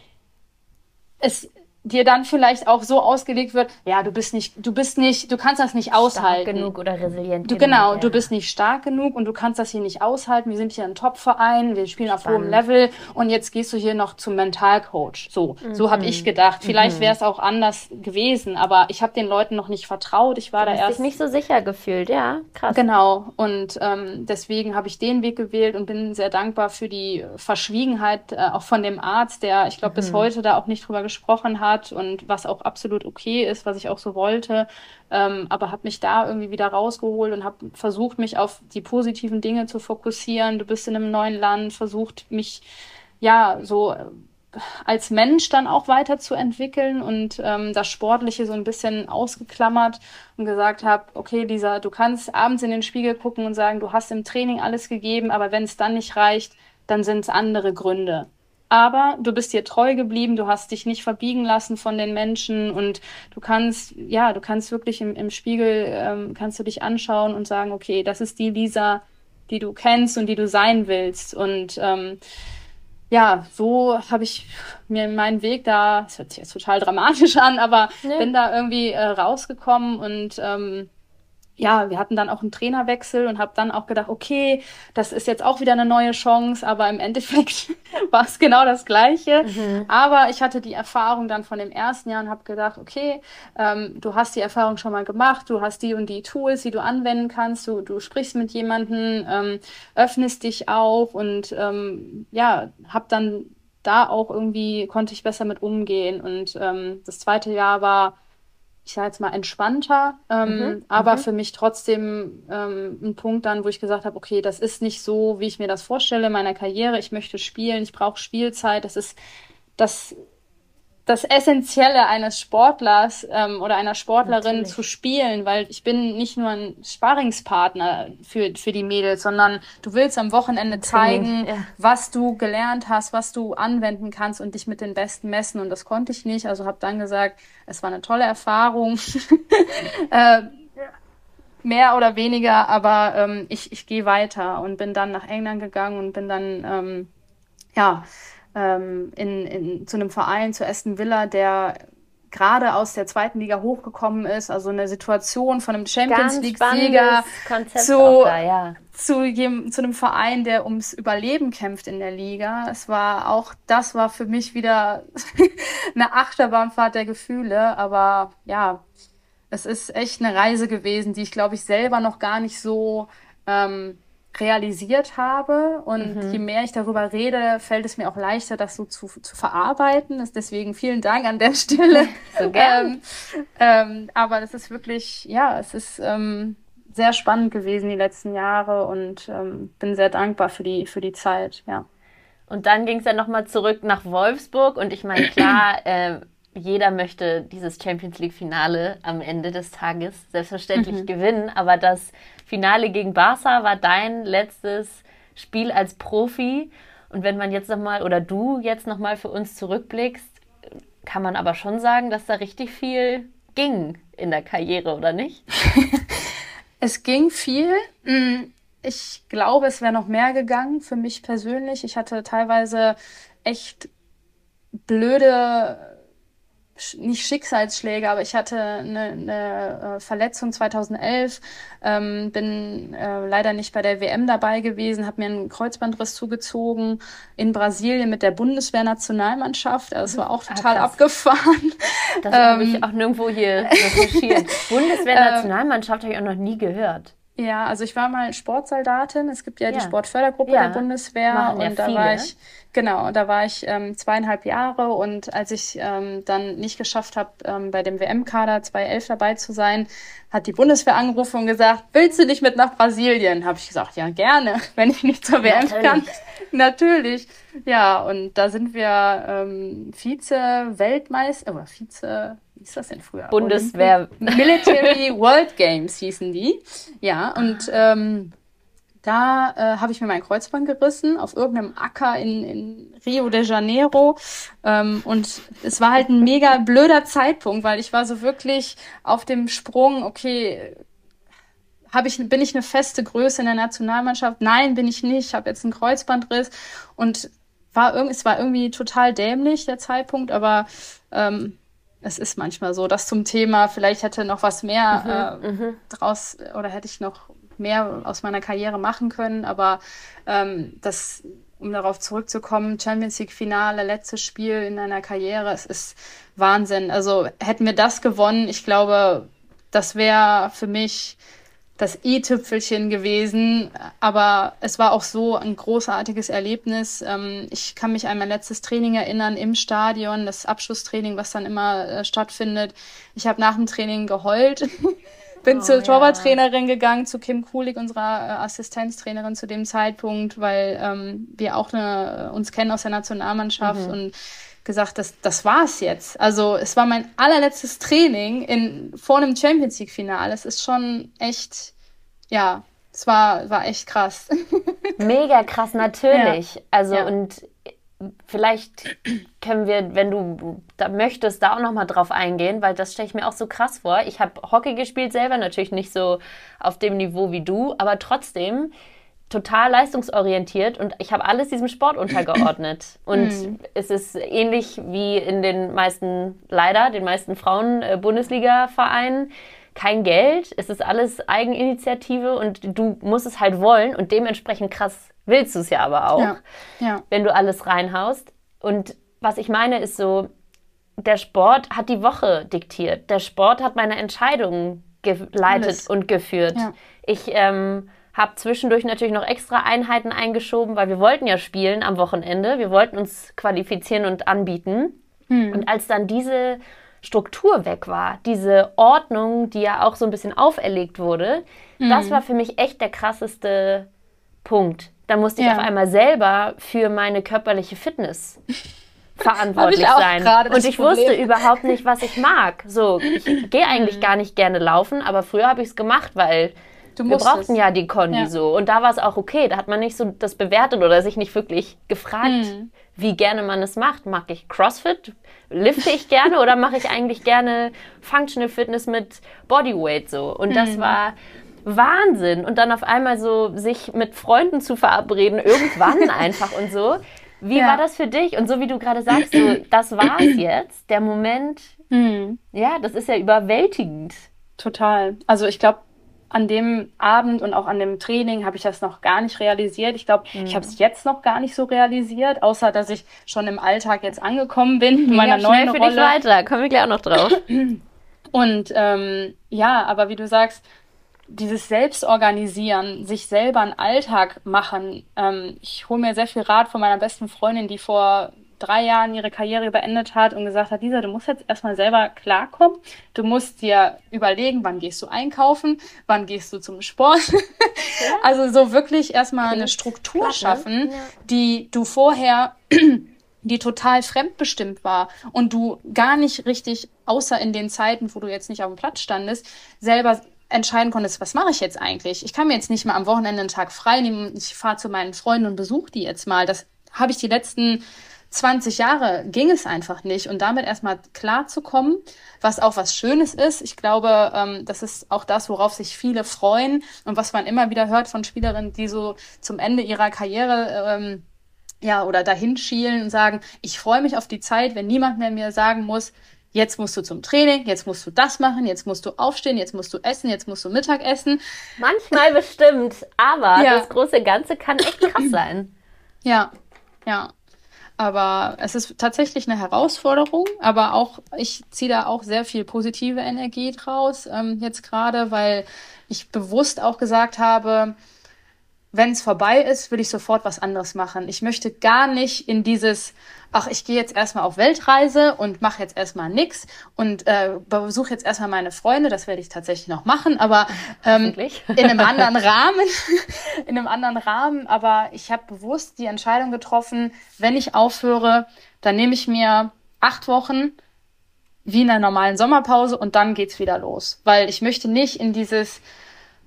es dir dann vielleicht auch so ausgelegt wird, ja, du bist nicht, du bist nicht, du kannst das nicht stark aushalten. genug oder resilient. Du, genau, ja. du bist nicht stark genug und du kannst das hier nicht aushalten. Wir sind hier ein Top-Verein, wir spielen Spannend. auf hohem Level und jetzt gehst du hier noch zum Mentalcoach. So, mhm. so habe ich gedacht. Vielleicht mhm. wäre es auch anders gewesen, aber ich habe den Leuten noch nicht vertraut. Ich war du da erst dich nicht so sicher gefühlt, ja, krass. Genau und ähm, deswegen habe ich den Weg gewählt und bin sehr dankbar für die Verschwiegenheit äh, auch von dem Arzt, der, ich glaube, mhm. bis heute da auch nicht drüber gesprochen hat hat und was auch absolut okay ist, was ich auch so wollte. Ähm, aber habe mich da irgendwie wieder rausgeholt und habe versucht, mich auf die positiven Dinge zu fokussieren. Du bist in einem neuen Land, versucht mich ja so als Mensch dann auch weiterzuentwickeln und ähm, das Sportliche so ein bisschen ausgeklammert und gesagt habe, okay, Lisa, du kannst abends in den Spiegel gucken und sagen, du hast im Training alles gegeben, aber wenn es dann nicht reicht, dann sind es andere Gründe. Aber du bist dir treu geblieben, du hast dich nicht verbiegen lassen von den Menschen und du kannst, ja, du kannst wirklich im, im Spiegel, ähm, kannst du dich anschauen und sagen, okay, das ist die Lisa, die du kennst und die du sein willst. Und ähm, ja, so habe ich mir meinen Weg da, das hört sich jetzt total dramatisch an, aber nee. bin da irgendwie äh, rausgekommen und ähm, ja, wir hatten dann auch einen Trainerwechsel und habe dann auch gedacht, okay, das ist jetzt auch wieder eine neue Chance, aber im Endeffekt war es genau das Gleiche. Mhm. Aber ich hatte die Erfahrung dann von dem ersten Jahr und habe gedacht, okay, ähm, du hast die Erfahrung schon mal gemacht, du hast die und die Tools, die du anwenden kannst, du, du sprichst mit jemandem, ähm, öffnest dich auch und ähm, ja, habe dann da auch irgendwie, konnte ich besser mit umgehen. Und ähm, das zweite Jahr war ich sage jetzt mal, entspannter, ähm, mhm, aber mhm. für mich trotzdem ähm, ein Punkt dann, wo ich gesagt habe, okay, das ist nicht so, wie ich mir das vorstelle in meiner Karriere. Ich möchte spielen, ich brauche Spielzeit. Das ist das das Essentielle eines Sportlers ähm, oder einer Sportlerin Natürlich. zu spielen, weil ich bin nicht nur ein Sparingspartner für, für die Mädels, sondern du willst am Wochenende zeigen, ja. was du gelernt hast, was du anwenden kannst und dich mit den Besten messen. Und das konnte ich nicht. Also habe dann gesagt, es war eine tolle Erfahrung. äh, mehr oder weniger, aber ähm, ich, ich gehe weiter und bin dann nach England gegangen und bin dann, ähm, ja, ähm, in, in, zu einem Verein, zu Aston Villa, der gerade aus der zweiten Liga hochgekommen ist, also eine Situation von einem Champions League-Sieger zu, da, ja. zu, zu einem Verein, der ums Überleben kämpft in der Liga. Es war auch, das war für mich wieder eine Achterbahnfahrt der Gefühle, aber ja, es ist echt eine Reise gewesen, die ich glaube ich selber noch gar nicht so ähm, realisiert habe. Und mhm. je mehr ich darüber rede, fällt es mir auch leichter, das so zu, zu verarbeiten. Deswegen vielen Dank an der Stelle. So ähm, ähm, aber es ist wirklich, ja, es ist ähm, sehr spannend gewesen die letzten Jahre und ähm, bin sehr dankbar für die, für die Zeit, ja. Und dann ging es ja nochmal zurück nach Wolfsburg und ich meine, klar, äh, jeder möchte dieses Champions League-Finale am Ende des Tages selbstverständlich mhm. gewinnen, aber das Finale gegen Barca war dein letztes Spiel als Profi. Und wenn man jetzt nochmal oder du jetzt nochmal für uns zurückblickst, kann man aber schon sagen, dass da richtig viel ging in der Karriere, oder nicht? es ging viel. Mm, ich glaube, es wäre noch mehr gegangen für mich persönlich. Ich hatte teilweise echt blöde nicht Schicksalsschläge, aber ich hatte eine, eine äh, Verletzung 2011, ähm, bin äh, leider nicht bei der WM dabei gewesen, habe mir einen Kreuzbandriss zugezogen in Brasilien mit der Bundeswehrnationalmannschaft. Also es war auch ah, total ah, abgefahren. Das ähm, habe ich auch nirgendwo hier recherchiert. Bundeswehrnationalmannschaft habe ich auch noch nie gehört. Ja, also ich war mal Sportsoldatin. Es gibt ja, ja. die Sportfördergruppe ja. der Bundeswehr Machen und da viele. war ich genau, da war ich ähm, zweieinhalb Jahre und als ich ähm, dann nicht geschafft habe, ähm, bei dem WM-Kader 2011 dabei zu sein, hat die Bundeswehr angerufen und gesagt: Willst du nicht mit nach Brasilien? Habe ich gesagt: Ja, gerne, wenn ich nicht zur WM Natürlich. kann. Natürlich. Ja, und da sind wir ähm, Vize-Weltmeister oder Vize wie ist das denn früher? Bundeswehr. Military World Games hießen die. Ja, und ähm, da äh, habe ich mir mein Kreuzband gerissen auf irgendeinem Acker in, in Rio de Janeiro. Ähm, und es war halt ein mega blöder Zeitpunkt, weil ich war so wirklich auf dem Sprung, okay, hab ich, bin ich eine feste Größe in der Nationalmannschaft? Nein, bin ich nicht. Ich habe jetzt einen Kreuzbandriss und war irgendwie, es war irgendwie total dämlich, der Zeitpunkt, aber ähm, es ist manchmal so. Das zum Thema, vielleicht hätte noch was mehr mhm, äh, mhm. draus oder hätte ich noch mehr aus meiner Karriere machen können, aber ähm, das, um darauf zurückzukommen, Champions League Finale, letztes Spiel in einer Karriere, es ist Wahnsinn. Also hätten wir das gewonnen, ich glaube, das wäre für mich das i-Tüpfelchen gewesen, aber es war auch so ein großartiges Erlebnis. Ähm, ich kann mich an mein letztes Training erinnern im Stadion, das Abschlusstraining, was dann immer äh, stattfindet. Ich habe nach dem Training geheult. Bin oh, zur Torwarttrainerin ja. gegangen, zu Kim Kulig, unserer äh, Assistenztrainerin zu dem Zeitpunkt, weil ähm, wir auch eine, uns kennen aus der Nationalmannschaft mhm. und gesagt, das, das war's jetzt. Also es war mein allerletztes Training in, vor einem Champions League-Finale. Es ist schon echt, ja, es war, war echt krass. Mega krass, natürlich. Ja. Also ja. und vielleicht können wir, wenn du da möchtest, da auch nochmal drauf eingehen, weil das stelle ich mir auch so krass vor. Ich habe Hockey gespielt selber, natürlich nicht so auf dem Niveau wie du, aber trotzdem total leistungsorientiert und ich habe alles diesem Sport untergeordnet. Und mm. es ist ähnlich wie in den meisten, leider, den meisten Frauen-Bundesliga-Vereinen. Kein Geld, es ist alles Eigeninitiative und du musst es halt wollen und dementsprechend krass willst du es ja aber auch, ja. Ja. wenn du alles reinhaust. Und was ich meine ist so, der Sport hat die Woche diktiert. Der Sport hat meine Entscheidungen geleitet alles. und geführt. Ja. Ich ähm, habe zwischendurch natürlich noch extra Einheiten eingeschoben, weil wir wollten ja spielen am Wochenende. Wir wollten uns qualifizieren und anbieten. Hm. Und als dann diese Struktur weg war, diese Ordnung, die ja auch so ein bisschen auferlegt wurde, hm. das war für mich echt der krasseste Punkt. Da musste ich ja. auf einmal selber für meine körperliche Fitness verantwortlich sein. Und ich Problem. wusste überhaupt nicht, was ich mag. So, ich gehe eigentlich hm. gar nicht gerne laufen, aber früher habe ich es gemacht, weil wir brauchten ja die Kondi ja. so. Und da war es auch okay. Da hat man nicht so das bewertet oder sich nicht wirklich gefragt, hm. wie gerne man es macht. Mag ich CrossFit? Lifte ich gerne oder mache ich eigentlich gerne Functional Fitness mit Bodyweight so? Und das hm. war Wahnsinn. Und dann auf einmal so sich mit Freunden zu verabreden, irgendwann einfach und so. Wie ja. war das für dich? Und so wie du gerade sagst, so, das war's jetzt, der Moment. Hm. Ja, das ist ja überwältigend. Total. Also ich glaube, an dem Abend und auch an dem Training habe ich das noch gar nicht realisiert. Ich glaube, mhm. ich habe es jetzt noch gar nicht so realisiert, außer dass ich schon im Alltag jetzt angekommen bin in meiner neuen für Rolle. dich weiter, kommen wir gleich auch noch drauf. Und ähm, ja, aber wie du sagst, dieses Selbstorganisieren, sich selber einen Alltag machen. Ähm, ich hole mir sehr viel Rat von meiner besten Freundin, die vor drei Jahren ihre Karriere beendet hat und gesagt hat, Lisa, du musst jetzt erstmal selber klarkommen. Du musst dir überlegen, wann gehst du einkaufen, wann gehst du zum Sport. Ja. Also so wirklich erstmal eine Struktur schaffen, ja. die du vorher die total fremdbestimmt war und du gar nicht richtig, außer in den Zeiten, wo du jetzt nicht auf dem Platz standest, selber entscheiden konntest, was mache ich jetzt eigentlich? Ich kann mir jetzt nicht mal am Wochenende einen Tag frei nehmen. Ich fahre zu meinen Freunden und besuche die jetzt mal. Das habe ich die letzten 20 Jahre ging es einfach nicht. Und damit erstmal klar zu kommen, was auch was Schönes ist. Ich glaube, ähm, das ist auch das, worauf sich viele freuen und was man immer wieder hört von Spielerinnen, die so zum Ende ihrer Karriere ähm, ja oder dahin schielen und sagen, ich freue mich auf die Zeit, wenn niemand mehr mir sagen muss, jetzt musst du zum Training, jetzt musst du das machen, jetzt musst du aufstehen, jetzt musst du essen, jetzt musst du Mittag essen. Manchmal bestimmt, aber ja. das große Ganze kann echt krass sein. Ja, ja. Aber es ist tatsächlich eine Herausforderung, aber auch, ich ziehe da auch sehr viel positive Energie draus, ähm, jetzt gerade, weil ich bewusst auch gesagt habe, wenn es vorbei ist, will ich sofort was anderes machen. Ich möchte gar nicht in dieses, ach, ich gehe jetzt erstmal auf Weltreise und mache jetzt erstmal nix und äh, besuche jetzt erstmal meine Freunde, das werde ich tatsächlich noch machen, aber ähm, in einem anderen Rahmen, in einem anderen Rahmen, aber ich habe bewusst die Entscheidung getroffen, wenn ich aufhöre, dann nehme ich mir acht Wochen wie in einer normalen Sommerpause und dann geht's wieder los, weil ich möchte nicht in dieses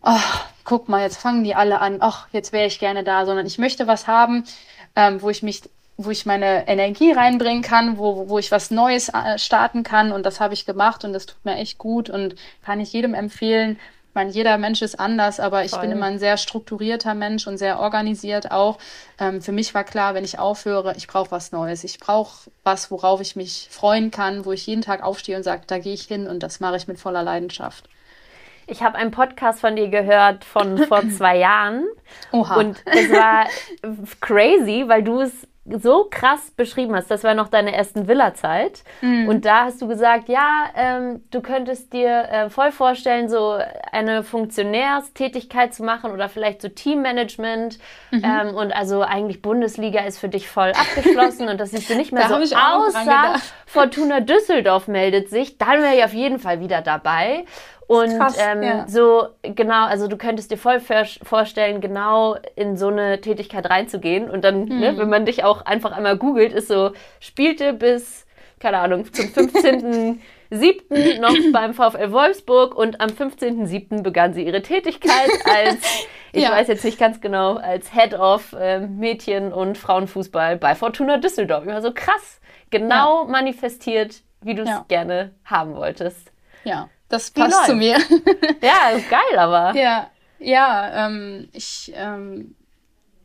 ach, guck mal, jetzt fangen die alle an, ach, jetzt wäre ich gerne da, sondern ich möchte was haben, ähm, wo ich mich, wo ich meine Energie reinbringen kann, wo, wo ich was Neues äh, starten kann und das habe ich gemacht und das tut mir echt gut und kann ich jedem empfehlen. Ich meine, jeder Mensch ist anders, aber ich Voll. bin immer ein sehr strukturierter Mensch und sehr organisiert auch. Ähm, für mich war klar, wenn ich aufhöre, ich brauche was Neues. Ich brauche was, worauf ich mich freuen kann, wo ich jeden Tag aufstehe und sage, da gehe ich hin und das mache ich mit voller Leidenschaft. Ich habe einen Podcast von dir gehört von vor zwei Jahren. Oha. Und es war crazy, weil du es so krass beschrieben hast. Das war noch deine ersten Villa-Zeit. Mhm. Und da hast du gesagt, ja, ähm, du könntest dir äh, voll vorstellen, so eine Funktionärstätigkeit zu machen oder vielleicht so Teammanagement. Mhm. Ähm, und also eigentlich Bundesliga ist für dich voll abgeschlossen und das siehst du nicht mehr so außer Fortuna Düsseldorf meldet sich. Dann wäre ich auf jeden Fall wieder dabei. Und Krass, ähm, ja. so, genau, also du könntest dir voll vorstellen, genau in so eine Tätigkeit reinzugehen. Und dann, mhm. ne, wenn man dich auch einfach einmal googelt, ist so, spielte bis, keine Ahnung, zum 15. 7. noch beim VfL Wolfsburg und am 15.7. begann sie ihre Tätigkeit als, ich ja. weiß jetzt nicht ganz genau, als Head of äh, Mädchen- und Frauenfußball bei Fortuna Düsseldorf. Immer so krass, genau ja. manifestiert, wie du es ja. gerne haben wolltest. Ja. Das passt zu mir. ja, ist geil, aber. Ja, ja, ähm, ich, ähm,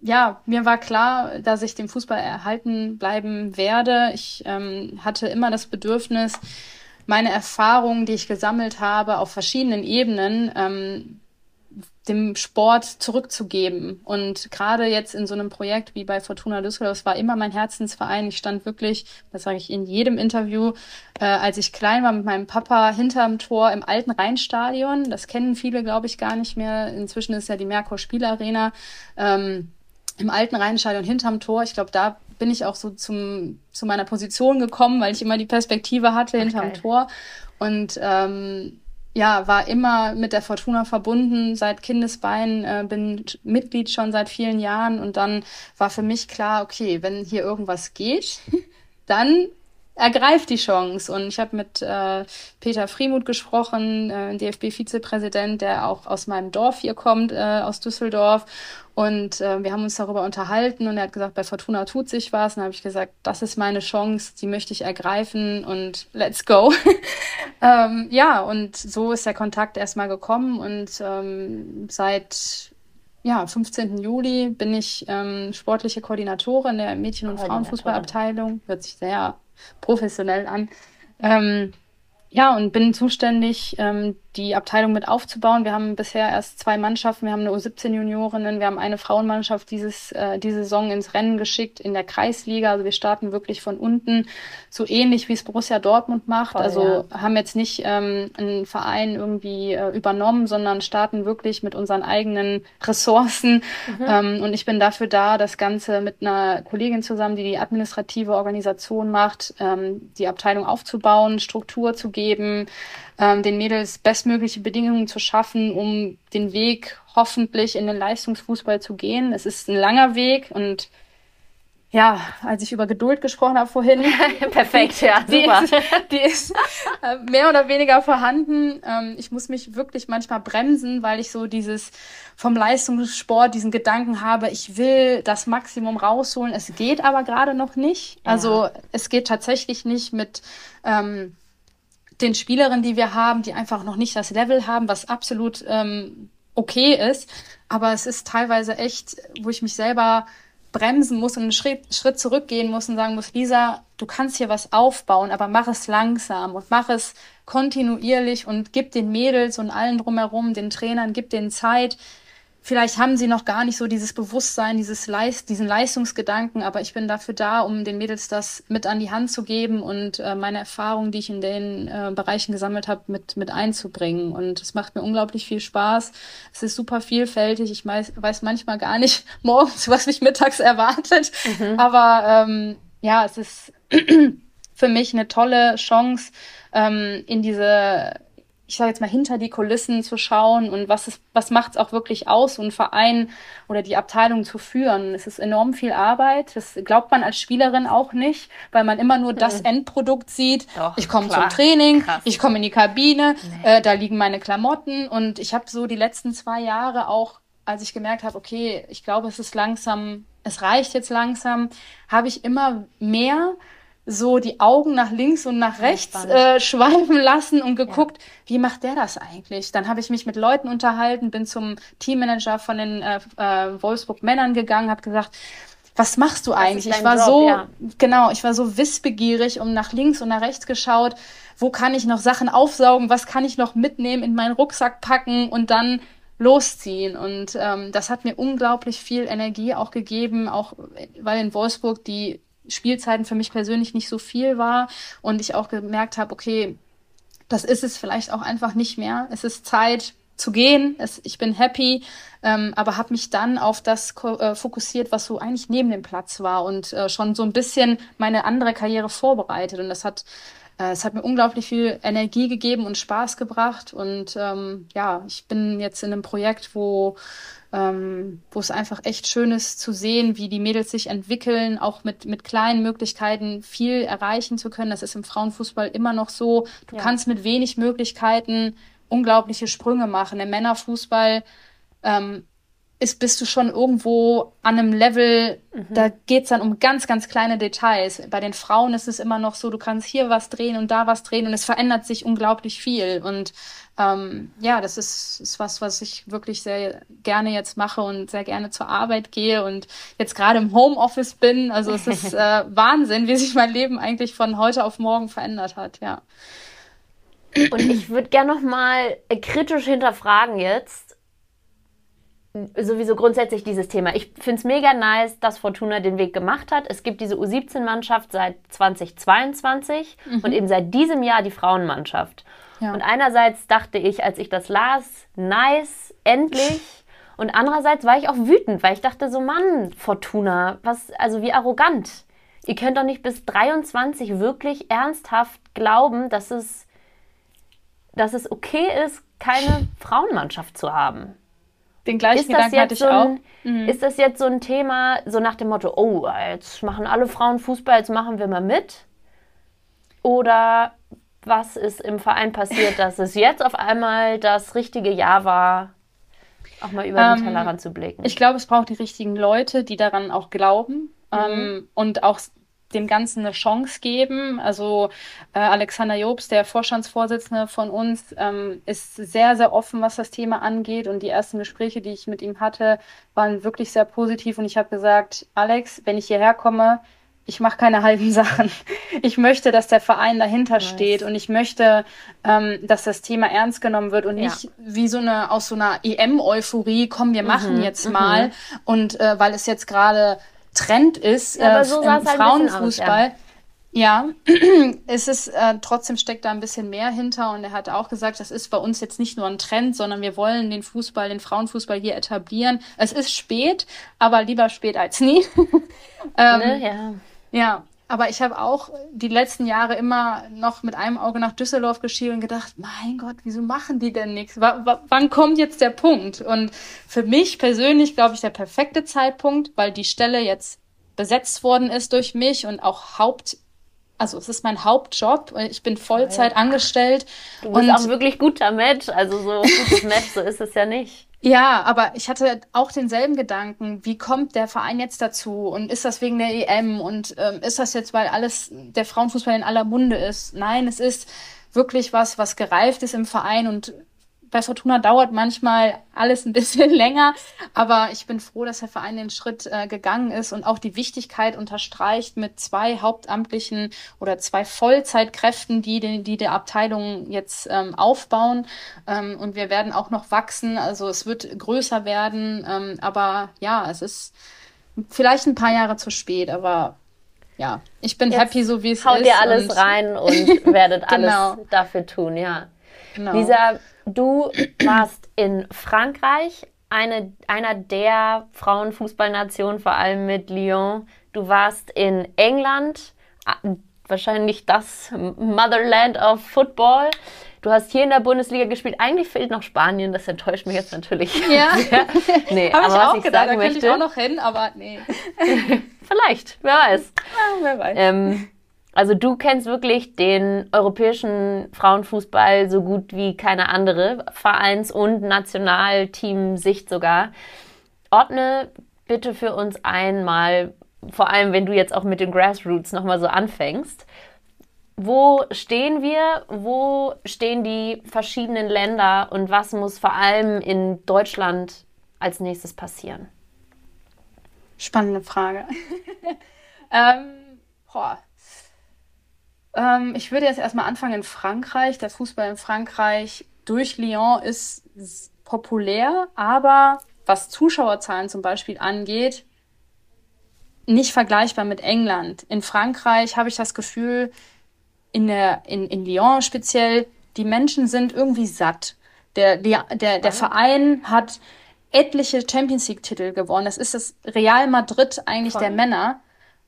ja, mir war klar, dass ich dem Fußball erhalten bleiben werde. Ich ähm, hatte immer das Bedürfnis, meine Erfahrungen, die ich gesammelt habe, auf verschiedenen Ebenen ähm, dem Sport zurückzugeben. Und gerade jetzt in so einem Projekt wie bei Fortuna Düsseldorf, es war immer mein Herzensverein. Ich stand wirklich, das sage ich in jedem Interview, äh, als ich klein war mit meinem Papa hinterm Tor im alten Rheinstadion. Das kennen viele, glaube ich, gar nicht mehr. Inzwischen ist ja die Merkur Spielarena. Ähm, im alten Rheinstadion hinterm Tor. Ich glaube, da bin ich auch so zum, zu meiner Position gekommen, weil ich immer die Perspektive hatte hinterm okay. Tor. Und ähm, ja, war immer mit der Fortuna verbunden seit Kindesbein, äh, bin Mitglied schon seit vielen Jahren und dann war für mich klar, okay, wenn hier irgendwas geht, dann ergreift die Chance. Und ich habe mit äh, Peter Friemuth gesprochen, äh, DFB-Vizepräsident, der auch aus meinem Dorf hier kommt, äh, aus Düsseldorf. Und äh, wir haben uns darüber unterhalten und er hat gesagt, bei Fortuna tut sich was. Und dann habe ich gesagt, das ist meine Chance, die möchte ich ergreifen und let's go. ähm, ja, und so ist der Kontakt erstmal gekommen und ähm, seit ja, 15. Juli bin ich ähm, sportliche Koordinatorin der Mädchen- und Frauenfußballabteilung. Hört sich sehr professionell an. Ähm, ja, und bin zuständig, ähm, die Abteilung mit aufzubauen. Wir haben bisher erst zwei Mannschaften. Wir haben eine U17-Juniorinnen, wir haben eine Frauenmannschaft dieses, äh, diese Saison ins Rennen geschickt in der Kreisliga. Also wir starten wirklich von unten, so ähnlich wie es Borussia Dortmund macht. Voll, also ja. haben jetzt nicht ähm, einen Verein irgendwie äh, übernommen, sondern starten wirklich mit unseren eigenen Ressourcen. Mhm. Ähm, und ich bin dafür da, das Ganze mit einer Kollegin zusammen, die die administrative Organisation macht, ähm, die Abteilung aufzubauen, Struktur zu geben, ähm, den Mädels bestmögliche Bedingungen zu schaffen, um den Weg hoffentlich in den Leistungsfußball zu gehen. Es ist ein langer Weg und ja, als ich über Geduld gesprochen habe vorhin. Perfekt, ja, super. Die ist, die ist äh, mehr oder weniger vorhanden. Ähm, ich muss mich wirklich manchmal bremsen, weil ich so dieses vom Leistungssport diesen Gedanken habe, ich will das Maximum rausholen. Es geht aber gerade noch nicht. Also es geht tatsächlich nicht mit ähm, den Spielerinnen, die wir haben, die einfach noch nicht das Level haben, was absolut ähm, okay ist. Aber es ist teilweise echt, wo ich mich selber bremsen muss und einen Schritt, Schritt zurückgehen muss und sagen muss, Lisa, du kannst hier was aufbauen, aber mach es langsam und mach es kontinuierlich und gib den Mädels und allen drumherum, den Trainern, gib denen Zeit, Vielleicht haben sie noch gar nicht so dieses Bewusstsein, dieses Leist, diesen Leistungsgedanken, aber ich bin dafür da, um den Mädels das mit an die Hand zu geben und äh, meine Erfahrungen, die ich in den äh, Bereichen gesammelt habe, mit, mit einzubringen. Und es macht mir unglaublich viel Spaß. Es ist super vielfältig. Ich weiß, weiß manchmal gar nicht morgens, was mich mittags erwartet. Mhm. Aber ähm, ja, es ist für mich eine tolle Chance, ähm, in diese ich sage jetzt mal, hinter die Kulissen zu schauen und was ist, was macht es auch wirklich aus, so einen Verein oder die Abteilung zu führen. Es ist enorm viel Arbeit. Das glaubt man als Spielerin auch nicht, weil man immer nur das mhm. Endprodukt sieht. Doch, ich komme zum Training, Krass. ich komme in die Kabine, nee. äh, da liegen meine Klamotten und ich habe so die letzten zwei Jahre auch, als ich gemerkt habe, okay, ich glaube, es ist langsam, es reicht jetzt langsam, habe ich immer mehr so die Augen nach links und nach rechts äh, schweifen lassen und geguckt, ja. wie macht der das eigentlich? Dann habe ich mich mit Leuten unterhalten, bin zum Teammanager von den äh, äh, Wolfsburg Männern gegangen, habe gesagt, was machst du eigentlich? Ich war Job, so, ja. genau, ich war so wissbegierig und nach links und nach rechts geschaut, wo kann ich noch Sachen aufsaugen, was kann ich noch mitnehmen, in meinen Rucksack packen und dann losziehen. Und ähm, das hat mir unglaublich viel Energie auch gegeben, auch weil in Wolfsburg die Spielzeiten für mich persönlich nicht so viel war und ich auch gemerkt habe, okay, das ist es vielleicht auch einfach nicht mehr. Es ist Zeit zu gehen. Es, ich bin happy, ähm, aber habe mich dann auf das äh, fokussiert, was so eigentlich neben dem Platz war und äh, schon so ein bisschen meine andere Karriere vorbereitet. Und das hat es hat mir unglaublich viel Energie gegeben und Spaß gebracht. Und ähm, ja, ich bin jetzt in einem Projekt, wo, ähm, wo es einfach echt schön ist zu sehen, wie die Mädels sich entwickeln, auch mit, mit kleinen Möglichkeiten viel erreichen zu können. Das ist im Frauenfußball immer noch so. Du ja. kannst mit wenig Möglichkeiten unglaubliche Sprünge machen. Im Männerfußball ähm, ist, bist du schon irgendwo an einem Level, mhm. da geht's dann um ganz, ganz kleine Details. Bei den Frauen ist es immer noch so, du kannst hier was drehen und da was drehen und es verändert sich unglaublich viel. Und ähm, ja, das ist, ist was, was ich wirklich sehr gerne jetzt mache und sehr gerne zur Arbeit gehe und jetzt gerade im Homeoffice bin. Also es ist äh, Wahnsinn, wie sich mein Leben eigentlich von heute auf morgen verändert hat, ja. Und ich würde gerne noch mal kritisch hinterfragen jetzt, sowieso grundsätzlich dieses Thema. Ich finde es mega nice, dass Fortuna den Weg gemacht hat. Es gibt diese U17-Mannschaft seit 2022 mhm. und eben seit diesem Jahr die Frauenmannschaft. Ja. Und einerseits dachte ich, als ich das las, nice, endlich. Und andererseits war ich auch wütend, weil ich dachte so, Mann, Fortuna, was, also wie arrogant. Ihr könnt doch nicht bis 23 wirklich ernsthaft glauben, dass es, dass es okay ist, keine Frauenmannschaft zu haben. Den gleichen Gedanken hatte ich auch. mhm. Ist das jetzt so ein Thema, so nach dem Motto, oh, jetzt machen alle Frauen Fußball, jetzt machen wir mal mit? Oder was ist im Verein passiert, dass es jetzt auf einmal das richtige Jahr war, auch mal über den ähm, Tellerrand zu blicken? Ich glaube, es braucht die richtigen Leute, die daran auch glauben mhm. ähm, und auch dem Ganzen eine Chance geben. Also äh, Alexander Jobs, der Vorstandsvorsitzende von uns, ähm, ist sehr, sehr offen, was das Thema angeht. Und die ersten Gespräche, die ich mit ihm hatte, waren wirklich sehr positiv. Und ich habe gesagt, Alex, wenn ich hierher komme, ich mache keine halben Sachen. Ich möchte, dass der Verein dahinter nice. steht und ich möchte, ähm, dass das Thema ernst genommen wird und nicht ja. wie so eine aus so einer EM-Euphorie, komm, wir machen mhm, jetzt mal. Mhm. Und äh, weil es jetzt gerade Trend ist ja, äh, so im halt Frauenfußball. Aus, ja. es ist äh, trotzdem steckt da ein bisschen mehr hinter und er hat auch gesagt, das ist bei uns jetzt nicht nur ein Trend, sondern wir wollen den Fußball, den Frauenfußball hier etablieren. Es ist spät, aber lieber spät als nie. ähm, ne? Ja. Ja, aber ich habe auch die letzten Jahre immer noch mit einem Auge nach Düsseldorf geschielt und gedacht, mein Gott, wieso machen die denn nichts? W wann kommt jetzt der Punkt? Und für mich persönlich, glaube ich, der perfekte Zeitpunkt, weil die Stelle jetzt besetzt worden ist durch mich und auch Haupt also es ist mein Hauptjob. Ich bin Vollzeit angestellt. Du bist und auch wirklich gut damit. Also so gutes Match, so ist es ja nicht. Ja, aber ich hatte auch denselben Gedanken. Wie kommt der Verein jetzt dazu? Und ist das wegen der EM? Und ähm, ist das jetzt, weil alles der Frauenfußball in aller Munde ist? Nein, es ist wirklich was, was gereift ist im Verein und bei Fortuna dauert manchmal alles ein bisschen länger, aber ich bin froh, dass der Verein den Schritt äh, gegangen ist und auch die Wichtigkeit unterstreicht mit zwei hauptamtlichen oder zwei Vollzeitkräften, die die, die der Abteilung jetzt ähm, aufbauen. Ähm, und wir werden auch noch wachsen, also es wird größer werden, ähm, aber ja, es ist vielleicht ein paar Jahre zu spät, aber ja, ich bin Jetzt happy, so wie es ist. Haut ihr alles rein und werdet genau. alles dafür tun, ja. Genau. Lisa, du warst in Frankreich, eine, einer der Frauenfußballnationen, vor allem mit Lyon. Du warst in England, wahrscheinlich das Motherland of Football. Du hast hier in der Bundesliga gespielt. Eigentlich fehlt noch Spanien, das enttäuscht mich jetzt natürlich. Ja. nee, aber was ich gedacht, sagen da möchte, ich auch noch hin, aber nee. Vielleicht, wer weiß. Ja, wer weiß. Ähm, also du kennst wirklich den europäischen Frauenfußball so gut wie keine andere, Vereins- und Nationalteam-Sicht sogar. Ordne bitte für uns einmal, vor allem wenn du jetzt auch mit den Grassroots nochmal so anfängst. Wo stehen wir? Wo stehen die verschiedenen Länder und was muss vor allem in Deutschland als nächstes passieren? Spannende Frage. ähm, boah, ähm, ich würde jetzt erstmal anfangen in Frankreich. Der Fußball in Frankreich durch Lyon ist populär, aber was Zuschauerzahlen zum Beispiel angeht, nicht vergleichbar mit England. In Frankreich habe ich das Gefühl, in, der, in, in Lyon speziell, die Menschen sind irgendwie satt. Der, der, der, der Verein hat etliche Champions League-Titel gewonnen. Das ist das Real Madrid eigentlich Voll. der Männer.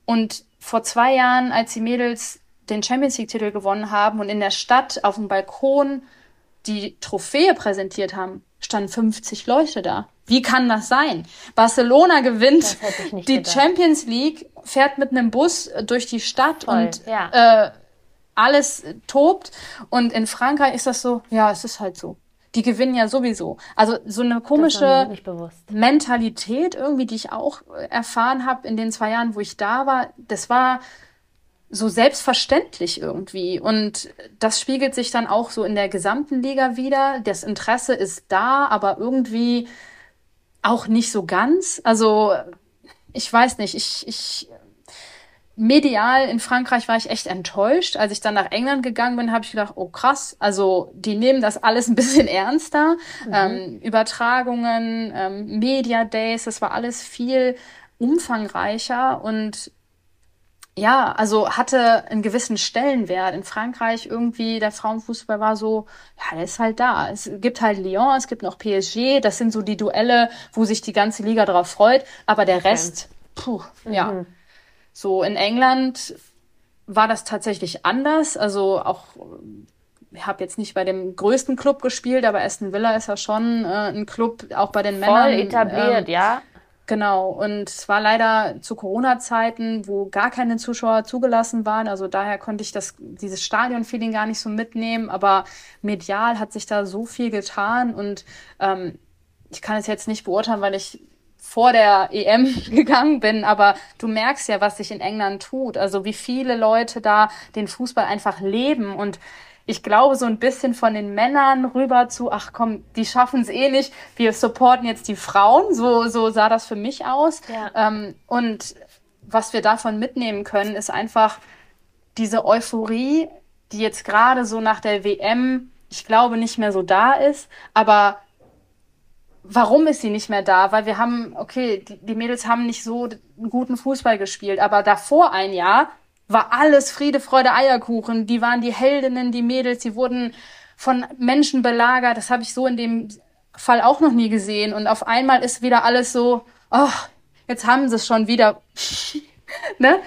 Und vor zwei Jahren, als die Mädels den Champions League-Titel gewonnen haben und in der Stadt auf dem Balkon die Trophäe präsentiert haben, standen 50 Leute da. Wie kann das sein? Barcelona gewinnt die gedacht. Champions League, fährt mit einem Bus durch die Stadt Voll, und ja. äh, alles tobt. Und in Frankreich ist das so, ja, es ist halt so. Die gewinnen ja sowieso. Also so eine komische Mentalität irgendwie, die ich auch erfahren habe in den zwei Jahren, wo ich da war, das war so selbstverständlich irgendwie. Und das spiegelt sich dann auch so in der gesamten Liga wieder. Das Interesse ist da, aber irgendwie auch nicht so ganz. Also ich weiß nicht, ich, ich medial in Frankreich war ich echt enttäuscht. Als ich dann nach England gegangen bin, habe ich gedacht, oh krass, also die nehmen das alles ein bisschen ernster. Mhm. Ähm, Übertragungen, ähm, Media Days, das war alles viel umfangreicher und ja, also hatte einen gewissen Stellenwert. In Frankreich irgendwie, der Frauenfußball war so, ja, der ist halt da. Es gibt halt Lyon, es gibt noch PSG, das sind so die Duelle, wo sich die ganze Liga drauf freut, aber der Rest, puh, mhm. ja. So in England war das tatsächlich anders. Also auch, ich habe jetzt nicht bei dem größten Club gespielt, aber Aston Villa ist ja schon äh, ein Club, auch bei den Voll Männern. Voll etabliert, ähm, ja. Genau, und es war leider zu Corona-Zeiten, wo gar keine Zuschauer zugelassen waren. Also daher konnte ich das, dieses Stadion-Feeling gar nicht so mitnehmen. Aber medial hat sich da so viel getan und ähm, ich kann es jetzt nicht beurteilen, weil ich vor der EM gegangen bin, aber du merkst ja, was sich in England tut. Also wie viele Leute da den Fußball einfach leben und ich glaube, so ein bisschen von den Männern rüber zu, ach komm, die schaffen es eh nicht, wir supporten jetzt die Frauen. So, so sah das für mich aus. Ja. Ähm, und was wir davon mitnehmen können, ist einfach diese Euphorie, die jetzt gerade so nach der WM, ich glaube, nicht mehr so da ist. Aber warum ist sie nicht mehr da? Weil wir haben, okay, die, die Mädels haben nicht so einen guten Fußball gespielt, aber davor ein Jahr war alles Friede, Freude, Eierkuchen. Die waren die Heldinnen, die Mädels, die wurden von Menschen belagert. Das habe ich so in dem Fall auch noch nie gesehen. Und auf einmal ist wieder alles so, oh, jetzt haben sie es schon wieder. ne?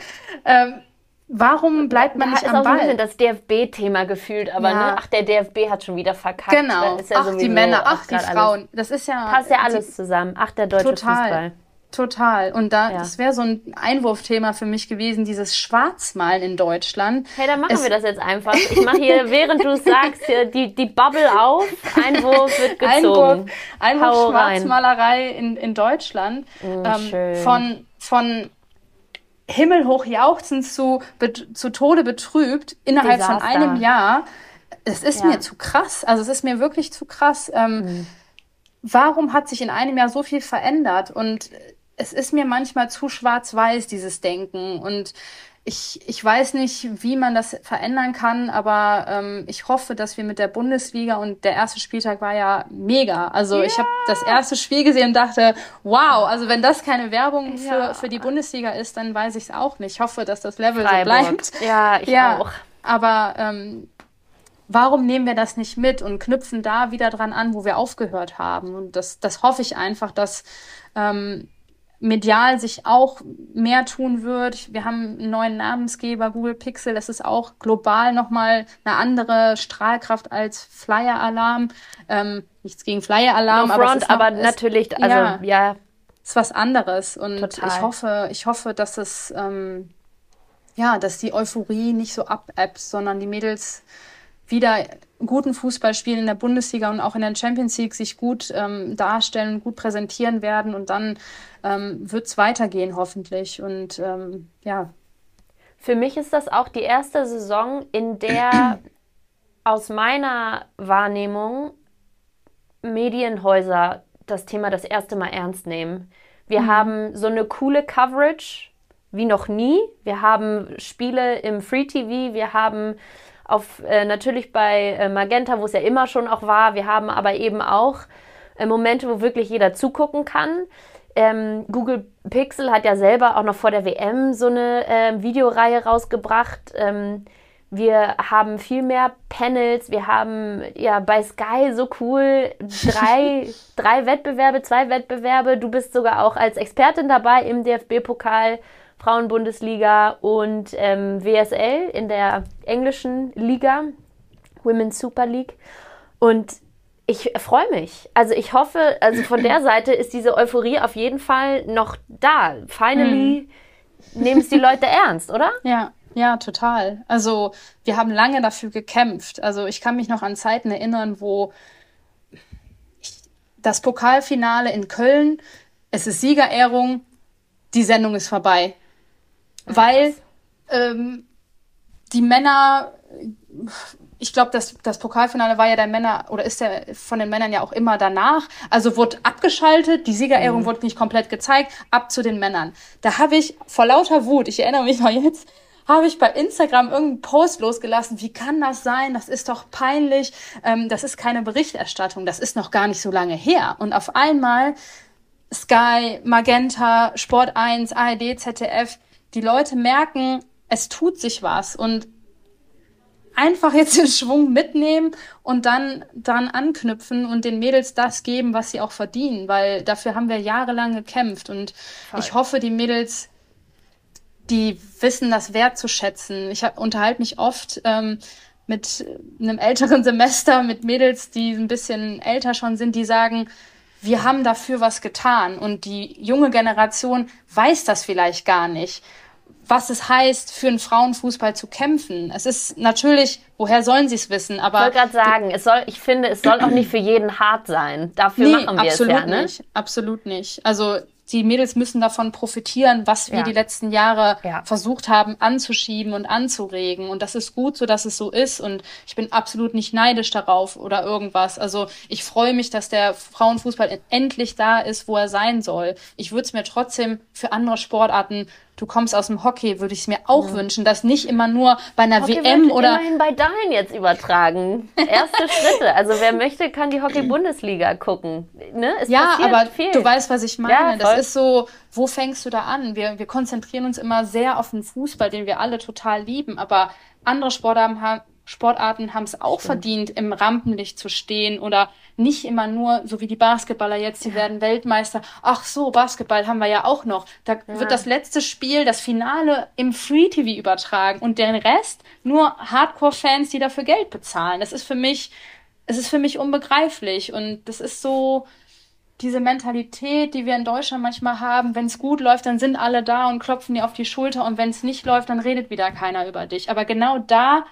Ähm, warum bleibt man nicht ist am auch Ball? Ein das DFB-Thema gefühlt, aber ja. ne, ach, der DFB hat schon wieder verkackt. Genau. Ja ach, die Männer, ach, die Frauen. Alles, das ist ja. Passt ja alles die, zusammen. Ach, der deutsche total. Fußball. Total. Und da, ja. das wäre so ein Einwurfthema für mich gewesen, dieses Schwarzmalen in Deutschland. Hey, dann machen es wir das jetzt einfach. Ich mache hier, während du sagst, hier die, die Bubble auf, Einwurf wird gezogen. Einwurf, Einwurf Schwarzmalerei in, in Deutschland. Oh, ähm, von, von himmelhoch jauchzend zu, zu Tode betrübt innerhalb Desaster. von einem Jahr. Es ist ja. mir zu krass. Also es ist mir wirklich zu krass. Ähm, mhm. Warum hat sich in einem Jahr so viel verändert? Und es ist mir manchmal zu schwarz-weiß, dieses Denken. Und ich, ich weiß nicht, wie man das verändern kann, aber ähm, ich hoffe, dass wir mit der Bundesliga und der erste Spieltag war ja mega. Also ja. ich habe das erste Spiel gesehen und dachte, wow, also wenn das keine Werbung für, ja. für die Bundesliga ist, dann weiß ich es auch nicht. Ich hoffe, dass das Level Freiburg. so bleibt. Ja, ich ja. auch. Aber ähm, warum nehmen wir das nicht mit und knüpfen da wieder dran an, wo wir aufgehört haben? Und das, das hoffe ich einfach, dass ähm, medial sich auch mehr tun wird. Wir haben einen neuen Namensgeber, Google Pixel. Das ist auch global nochmal eine andere Strahlkraft als Flyer Alarm. Ähm, nichts gegen Flyer Alarm, no front, aber, noch, aber natürlich, also ja, ja, ist was anderes. Und Total. ich hoffe, ich hoffe, dass es ähm, ja, dass die Euphorie nicht so abebbt, sondern die Mädels wieder guten Fußball spielen in der Bundesliga und auch in der Champions League sich gut ähm, darstellen und gut präsentieren werden und dann ähm, wird es weitergehen hoffentlich und ähm, ja. Für mich ist das auch die erste Saison, in der aus meiner Wahrnehmung Medienhäuser das Thema das erste Mal ernst nehmen. Wir mhm. haben so eine coole Coverage wie noch nie. Wir haben Spiele im Free TV, wir haben auf, äh, natürlich bei äh, Magenta, wo es ja immer schon auch war. Wir haben aber eben auch äh, Momente, wo wirklich jeder zugucken kann. Ähm, Google Pixel hat ja selber auch noch vor der WM so eine äh, Videoreihe rausgebracht. Ähm, wir haben viel mehr Panels. Wir haben ja bei Sky so cool drei, drei Wettbewerbe, zwei Wettbewerbe. Du bist sogar auch als Expertin dabei im DFB-Pokal, Frauenbundesliga und ähm, WSL in der englischen Liga, Women's Super League. Und ich freue mich. Also ich hoffe, also von der Seite ist diese Euphorie auf jeden Fall noch da. Finally mhm. nehmen es die Leute ernst, oder? Ja. Ja, total. Also wir haben lange dafür gekämpft. Also ich kann mich noch an Zeiten erinnern, wo das Pokalfinale in Köln, es ist Siegerehrung, die Sendung ist vorbei. Weil ähm, die Männer, ich glaube, das, das Pokalfinale war ja der Männer oder ist ja von den Männern ja auch immer danach. Also wurde abgeschaltet, die Siegerehrung mhm. wurde nicht komplett gezeigt, ab zu den Männern. Da habe ich vor lauter Wut, ich erinnere mich noch jetzt, habe ich bei Instagram irgendeinen Post losgelassen. Wie kann das sein? Das ist doch peinlich. Ähm, das ist keine Berichterstattung. Das ist noch gar nicht so lange her. Und auf einmal Sky, Magenta, Sport 1, ARD, ZDF, die Leute merken, es tut sich was und einfach jetzt den Schwung mitnehmen und dann dran anknüpfen und den Mädels das geben, was sie auch verdienen, weil dafür haben wir jahrelang gekämpft und Voll. ich hoffe, die Mädels die wissen das wertzuschätzen. Ich unterhalte mich oft ähm, mit einem älteren Semester, mit Mädels, die ein bisschen älter schon sind, die sagen, wir haben dafür was getan. Und die junge Generation weiß das vielleicht gar nicht, was es heißt, für einen Frauenfußball zu kämpfen. Es ist natürlich, woher sollen sie es wissen? Aber ich wollte gerade sagen, es soll, ich finde, es soll auch nicht für jeden hart sein. Dafür nee, machen wir es ja, ne? Nicht, absolut nicht. Also die Mädels müssen davon profitieren, was wir ja. die letzten Jahre ja. versucht haben anzuschieben und anzuregen. Und das ist gut so, dass es so ist. Und ich bin absolut nicht neidisch darauf oder irgendwas. Also ich freue mich, dass der Frauenfußball endlich da ist, wo er sein soll. Ich würde es mir trotzdem für andere Sportarten du kommst aus dem Hockey, würde ich es mir auch ja. wünschen, dass nicht immer nur bei einer Hockey WM oder immerhin bei Dallen jetzt übertragen. Erste Schritte. Also wer möchte, kann die Hockey Bundesliga gucken. Ne? Es ja, aber viel. du weißt, was ich meine. Ja, das ist so, wo fängst du da an? Wir, wir konzentrieren uns immer sehr auf den Fußball, den wir alle total lieben, aber andere Sportarten haben Sportarten haben es auch Stimmt. verdient, im Rampenlicht zu stehen oder nicht immer nur, so wie die Basketballer jetzt, die ja. werden Weltmeister. Ach so, Basketball haben wir ja auch noch. Da ja. wird das letzte Spiel, das Finale im Free TV übertragen und den Rest nur Hardcore-Fans, die dafür Geld bezahlen. Das ist für mich, es ist für mich unbegreiflich und das ist so, diese Mentalität, die wir in Deutschland manchmal haben, wenn es gut läuft, dann sind alle da und klopfen dir auf die Schulter und wenn es nicht läuft, dann redet wieder keiner über dich. Aber genau da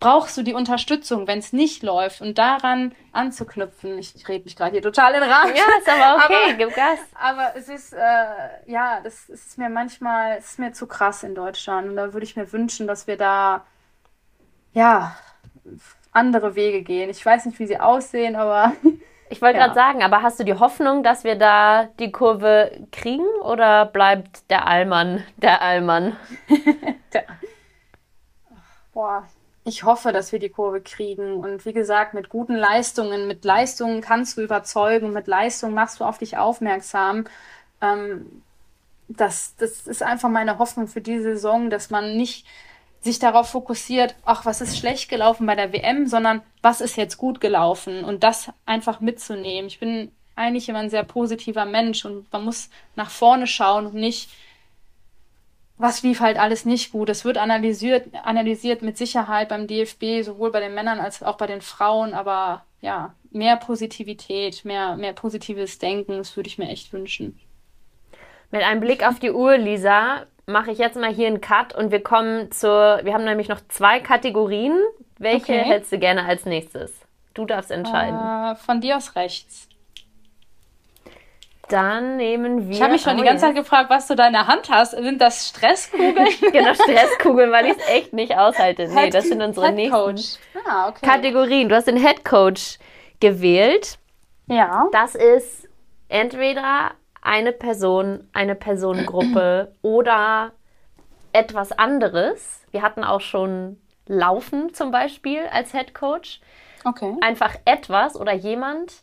brauchst du die Unterstützung, wenn es nicht läuft und daran anzuknüpfen. Ich, ich rede mich gerade hier total in Rage. Ja, ist aber okay, aber, gib Gas. Aber es ist, äh, ja, das ist mir manchmal, es ist mir zu krass in Deutschland. Und da würde ich mir wünschen, dass wir da, ja, andere Wege gehen. Ich weiß nicht, wie sie aussehen, aber. Ich wollte ja. gerade sagen, aber hast du die Hoffnung, dass wir da die Kurve kriegen oder bleibt der Allmann der Allmann? der, boah, ich hoffe, dass wir die Kurve kriegen. Und wie gesagt, mit guten Leistungen, mit Leistungen kannst du überzeugen, mit Leistungen machst du auf dich aufmerksam. Ähm, das, das ist einfach meine Hoffnung für diese Saison, dass man nicht sich darauf fokussiert, ach, was ist schlecht gelaufen bei der WM, sondern was ist jetzt gut gelaufen und das einfach mitzunehmen. Ich bin eigentlich immer ein sehr positiver Mensch und man muss nach vorne schauen und nicht was lief halt alles nicht gut. Es wird analysiert, analysiert mit Sicherheit beim DFB, sowohl bei den Männern als auch bei den Frauen, aber ja, mehr Positivität, mehr, mehr positives Denken, das würde ich mir echt wünschen. Mit einem Blick auf die Uhr, Lisa, mache ich jetzt mal hier einen Cut und wir kommen zur, wir haben nämlich noch zwei Kategorien. Welche okay. hättest du gerne als nächstes? Du darfst entscheiden. Äh, von dir aus rechts. Dann nehmen wir. Ich habe mich schon oh, die ganze Zeit gefragt, was du da in der Hand hast. Sind das Stresskugeln? genau, Stresskugeln, weil ich es echt nicht aushalte. Nee, das sind unsere nächsten ah, okay. Kategorien. Du hast den Head Coach gewählt. Ja. Das ist entweder eine Person, eine Personengruppe oder etwas anderes. Wir hatten auch schon Laufen zum Beispiel als Head Coach. Okay. Einfach etwas oder jemand,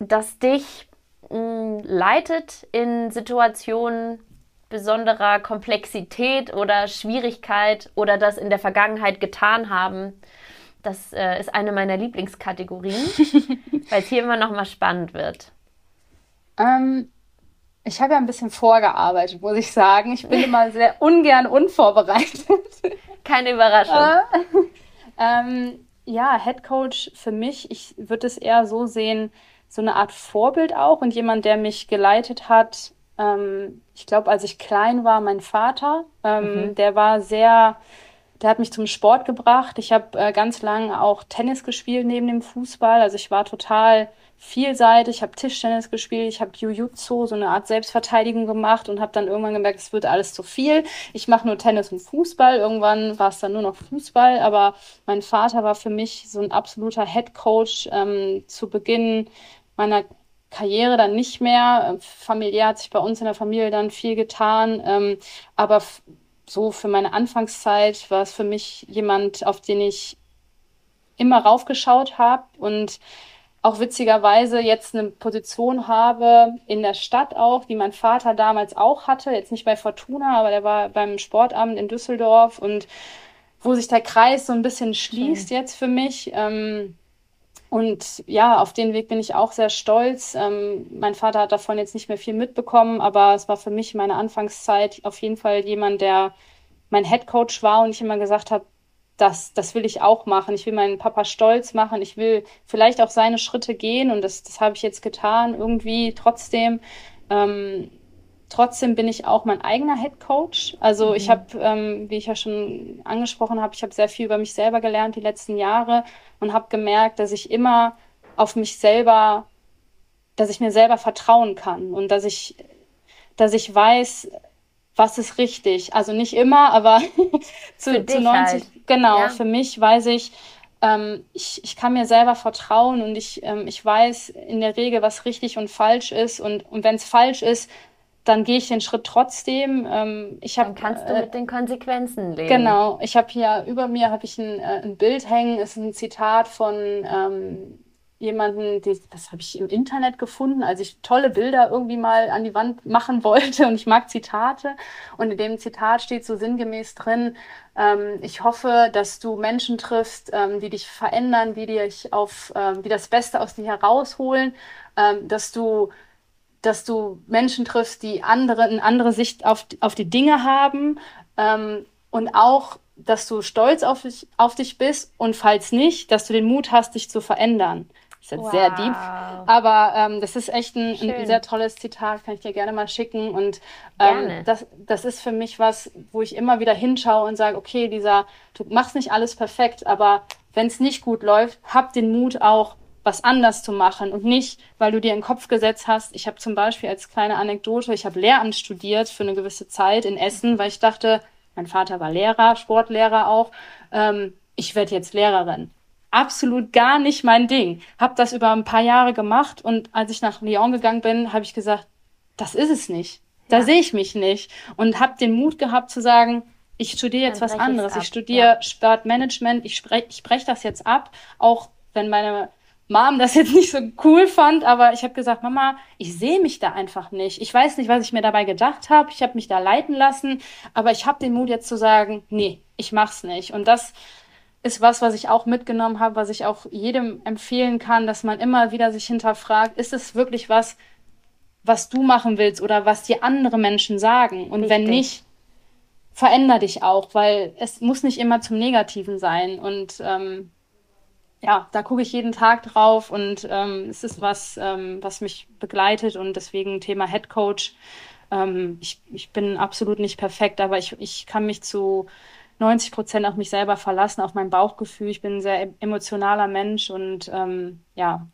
das dich mh, leitet in Situationen besonderer Komplexität oder Schwierigkeit oder das in der Vergangenheit getan haben? Das äh, ist eine meiner Lieblingskategorien, weil es hier immer noch mal spannend wird. Ähm, ich habe ja ein bisschen vorgearbeitet, muss ich sagen. Ich bin immer sehr ungern unvorbereitet. Keine Überraschung. ähm, ja, Head Coach für mich, ich würde es eher so sehen, so eine Art Vorbild auch und jemand, der mich geleitet hat. Ähm, ich glaube, als ich klein war, mein Vater, ähm, mhm. der war sehr, der hat mich zum Sport gebracht. Ich habe äh, ganz lange auch Tennis gespielt neben dem Fußball. Also ich war total vielseitig, habe Tischtennis gespielt, ich habe Jiu-Jitsu, so eine Art Selbstverteidigung gemacht und habe dann irgendwann gemerkt, es wird alles zu viel. Ich mache nur Tennis und Fußball. Irgendwann war es dann nur noch Fußball, aber mein Vater war für mich so ein absoluter Head Coach ähm, zu Beginn meiner Karriere dann nicht mehr. Familiär hat sich bei uns in der Familie dann viel getan, ähm, aber so für meine Anfangszeit war es für mich jemand, auf den ich immer raufgeschaut habe und auch witzigerweise jetzt eine Position habe in der Stadt auch, die mein Vater damals auch hatte. Jetzt nicht bei Fortuna, aber der war beim Sportamt in Düsseldorf und wo sich der Kreis so ein bisschen schließt okay. jetzt für mich. Ähm, und ja, auf den Weg bin ich auch sehr stolz. Ähm, mein Vater hat davon jetzt nicht mehr viel mitbekommen, aber es war für mich meine Anfangszeit auf jeden Fall jemand, der mein Head Coach war und ich immer gesagt habe, das, das will ich auch machen. Ich will meinen Papa stolz machen. Ich will vielleicht auch seine Schritte gehen und das, das habe ich jetzt getan. Irgendwie trotzdem. Ähm, trotzdem bin ich auch mein eigener Head Coach. Also mhm. ich habe, ähm, wie ich ja schon angesprochen habe, ich habe sehr viel über mich selber gelernt die letzten Jahre und habe gemerkt, dass ich immer auf mich selber, dass ich mir selber vertrauen kann und dass ich, dass ich weiß, was ist richtig. Also nicht immer, aber zu, zu 90, halt. genau, ja. für mich weiß ich, ähm, ich, ich kann mir selber vertrauen und ich, ähm, ich weiß in der Regel, was richtig und falsch ist. Und, und wenn es falsch ist, dann gehe ich den Schritt trotzdem. Ähm, ich hab, dann kannst du äh, mit den Konsequenzen leben. Genau. Ich habe hier über mir habe ich ein, äh, ein Bild hängen. ist ein Zitat von ähm, jemanden, die, das habe ich im Internet gefunden, als ich tolle Bilder irgendwie mal an die Wand machen wollte und ich mag Zitate und in dem Zitat steht so sinngemäß drin, ähm, ich hoffe, dass du Menschen triffst, ähm, die dich verändern, die dich auf, ähm, die das Beste aus dir herausholen, ähm, dass du dass du Menschen triffst, die andere, eine andere Sicht auf, auf die Dinge haben ähm, und auch, dass du stolz auf dich, auf dich bist und falls nicht, dass du den Mut hast, dich zu verändern. Das ist jetzt wow. sehr deep. Aber ähm, das ist echt ein, ein, sehr tolles Zitat, kann ich dir gerne mal schicken. Und ähm, das, das ist für mich was, wo ich immer wieder hinschaue und sage, okay, dieser, du machst nicht alles perfekt, aber wenn es nicht gut läuft, hab den Mut auch, was anders zu machen und nicht, weil du dir in den Kopf gesetzt hast. Ich habe zum Beispiel als kleine Anekdote, ich habe Lehramt studiert für eine gewisse Zeit in Essen, weil ich dachte, mein Vater war Lehrer, Sportlehrer auch, ähm, ich werde jetzt Lehrerin absolut gar nicht mein Ding. Hab das über ein paar Jahre gemacht und als ich nach Lyon gegangen bin, habe ich gesagt, das ist es nicht. Da ja. sehe ich mich nicht und habe den Mut gehabt zu sagen, ich studiere jetzt Dann was anderes. Ich studiere ja. Sportmanagement, ich spreche ich sprech das jetzt ab, auch wenn meine Mom das jetzt nicht so cool fand, aber ich habe gesagt, Mama, ich sehe mich da einfach nicht. Ich weiß nicht, was ich mir dabei gedacht habe. Ich habe mich da leiten lassen, aber ich habe den Mut jetzt zu sagen, nee, ich mach's nicht. Und das ist was, was ich auch mitgenommen habe, was ich auch jedem empfehlen kann, dass man immer wieder sich hinterfragt, ist es wirklich was, was du machen willst oder was dir andere Menschen sagen? Und Richtig. wenn nicht, veränder dich auch, weil es muss nicht immer zum Negativen sein. Und ähm, ja, da gucke ich jeden Tag drauf und ähm, es ist was, ähm, was mich begleitet und deswegen Thema Head Coach. Ähm, ich, ich bin absolut nicht perfekt, aber ich, ich kann mich zu 90 Prozent auf mich selber verlassen, auf mein Bauchgefühl. Ich bin ein sehr emotionaler Mensch und ähm, ja,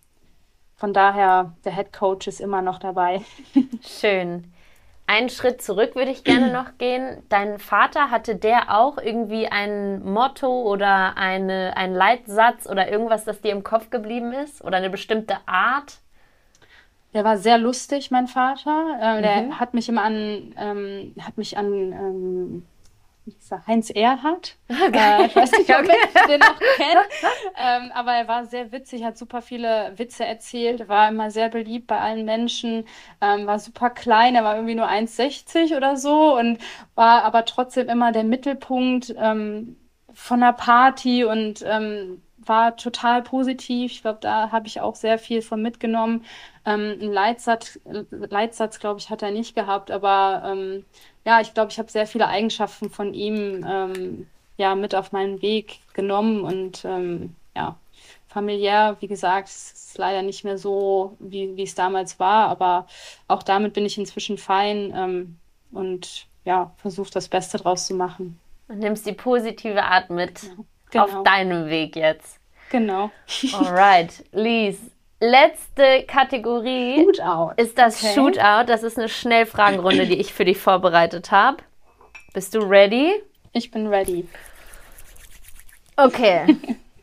von daher, der Head Coach ist immer noch dabei. Schön. Einen Schritt zurück würde ich gerne noch gehen. Dein Vater hatte der auch irgendwie ein Motto oder eine, einen Leitsatz oder irgendwas, das dir im Kopf geblieben ist? Oder eine bestimmte Art? Der war sehr lustig, mein Vater. Äh, mhm. Der hat mich immer an, ähm, hat mich an ähm, Heinz Erhardt. Okay. Äh, ich weiß nicht, ob okay. ihr den noch kennt. Ähm, aber er war sehr witzig, hat super viele Witze erzählt, war immer sehr beliebt bei allen Menschen, ähm, war super klein, er war irgendwie nur 1,60 oder so und war aber trotzdem immer der Mittelpunkt ähm, von der Party und ähm, war total positiv. Ich glaube, da habe ich auch sehr viel von mitgenommen. Ähm, einen Leitsatz, Leitsatz glaube ich, hat er nicht gehabt, aber ähm, ja, ich glaube, ich habe sehr viele Eigenschaften von ihm ähm, ja mit auf meinen Weg genommen und ähm, ja, familiär, wie gesagt, ist leider nicht mehr so, wie, wie es damals war, aber auch damit bin ich inzwischen fein ähm, und ja, versuche das Beste draus zu machen. Und nimmst die positive Art mit genau. auf deinem Weg jetzt. Genau. Alright, Lies. Letzte Kategorie Shootout. ist das okay. Shootout. Das ist eine Schnellfragenrunde, die ich für dich vorbereitet habe. Bist du ready? Ich bin ready. Okay.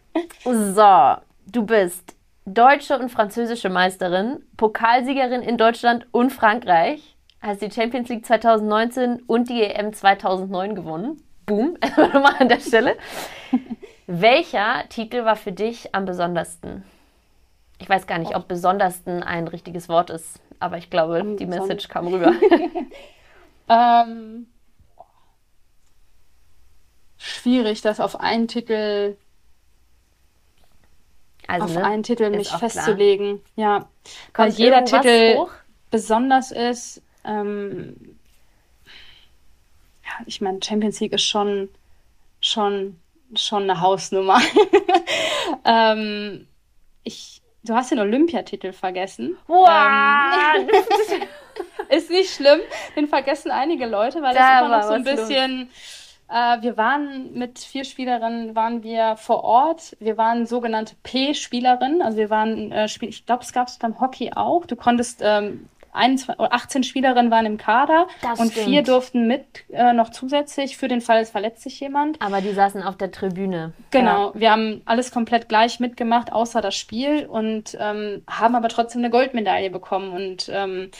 so, du bist deutsche und französische Meisterin, Pokalsiegerin in Deutschland und Frankreich, hast die Champions League 2019 und die EM 2009 gewonnen. Boom, mal an der Stelle. Welcher Titel war für dich am besondersten? Ich weiß gar nicht, ob besondersten ein richtiges Wort ist, aber ich glaube, die Message kam rüber. ähm, schwierig, das auf einen Titel also, auf ne? einen Titel mich festzulegen. Klar. Ja, weil jeder Titel hoch? besonders ist. Ähm, ja, ich meine, Champions League ist schon, schon, schon eine Hausnummer. ähm, ich Du hast den Olympiatitel vergessen. Wow. Ähm, ist nicht schlimm. Den vergessen einige Leute, weil da das immer noch so ein bisschen. Äh, wir waren mit vier Spielerinnen waren wir vor Ort. Wir waren sogenannte P-Spielerinnen. Also wir waren, äh, ich glaube, es gab es beim Hockey auch. Du konntest ähm, 21, 18 Spielerinnen waren im Kader das und stimmt. vier durften mit äh, noch zusätzlich für den Fall, es verletzt sich jemand. Aber die saßen auf der Tribüne. Genau, ja. wir haben alles komplett gleich mitgemacht, außer das Spiel und ähm, haben aber trotzdem eine Goldmedaille bekommen und ähm,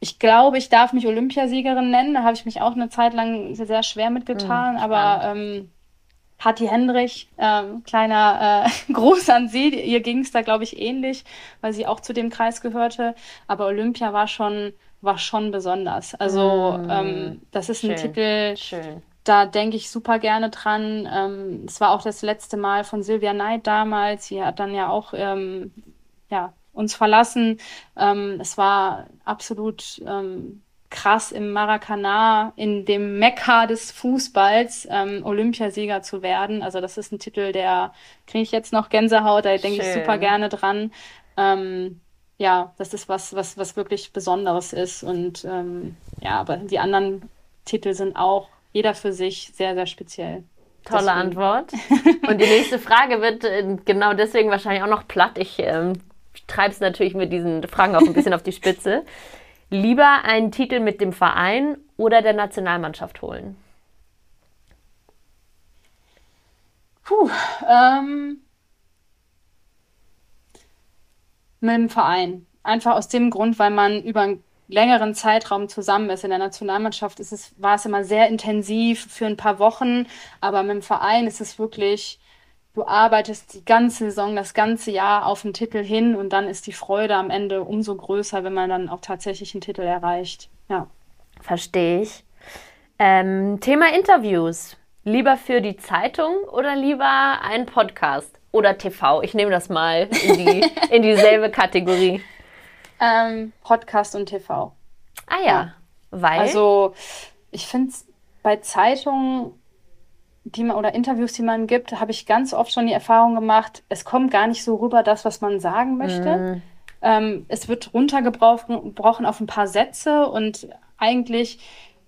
ich glaube, ich darf mich Olympiasiegerin nennen. Da habe ich mich auch eine Zeit lang sehr, sehr schwer mitgetan, mhm, aber ähm, Hatti Hendrich, ähm, kleiner äh, Gruß an sie. Ihr ging es da, glaube ich, ähnlich, weil sie auch zu dem Kreis gehörte. Aber Olympia war schon, war schon besonders. Also mm, ähm, das ist schön, ein Titel, schön. da denke ich super gerne dran. Ähm, es war auch das letzte Mal von Sylvia Knight damals. Sie hat dann ja auch ähm, ja, uns verlassen. Ähm, es war absolut ähm, krass im Maracanã, in dem Mekka des Fußballs, ähm, Olympiasieger zu werden. Also das ist ein Titel, der kriege ich jetzt noch Gänsehaut, da denke ich super gerne dran. Ähm, ja, das ist was, was, was wirklich Besonderes ist. Und ähm, ja, aber die anderen Titel sind auch jeder für sich sehr, sehr speziell. Tolle deswegen. Antwort. Und die nächste Frage wird äh, genau deswegen wahrscheinlich auch noch platt. Ich ähm, treibe es natürlich mit diesen Fragen auch ein bisschen auf die Spitze. Lieber einen Titel mit dem Verein oder der Nationalmannschaft holen? Puh, ähm, mit dem Verein. Einfach aus dem Grund, weil man über einen längeren Zeitraum zusammen ist. In der Nationalmannschaft ist es, war es immer sehr intensiv für ein paar Wochen, aber mit dem Verein ist es wirklich du arbeitest die ganze Saison, das ganze Jahr auf den Titel hin und dann ist die Freude am Ende umso größer, wenn man dann auch tatsächlich einen Titel erreicht. Ja. Verstehe ich. Ähm, Thema Interviews. Lieber für die Zeitung oder lieber ein Podcast oder TV? Ich nehme das mal in, die, in dieselbe Kategorie. Ähm, Podcast und TV. Ah ja, ja. weil. Also, ich finde es bei Zeitungen die man oder Interviews, die man gibt, habe ich ganz oft schon die Erfahrung gemacht, es kommt gar nicht so rüber, das, was man sagen möchte. Mm. Ähm, es wird runtergebrochen auf ein paar Sätze und eigentlich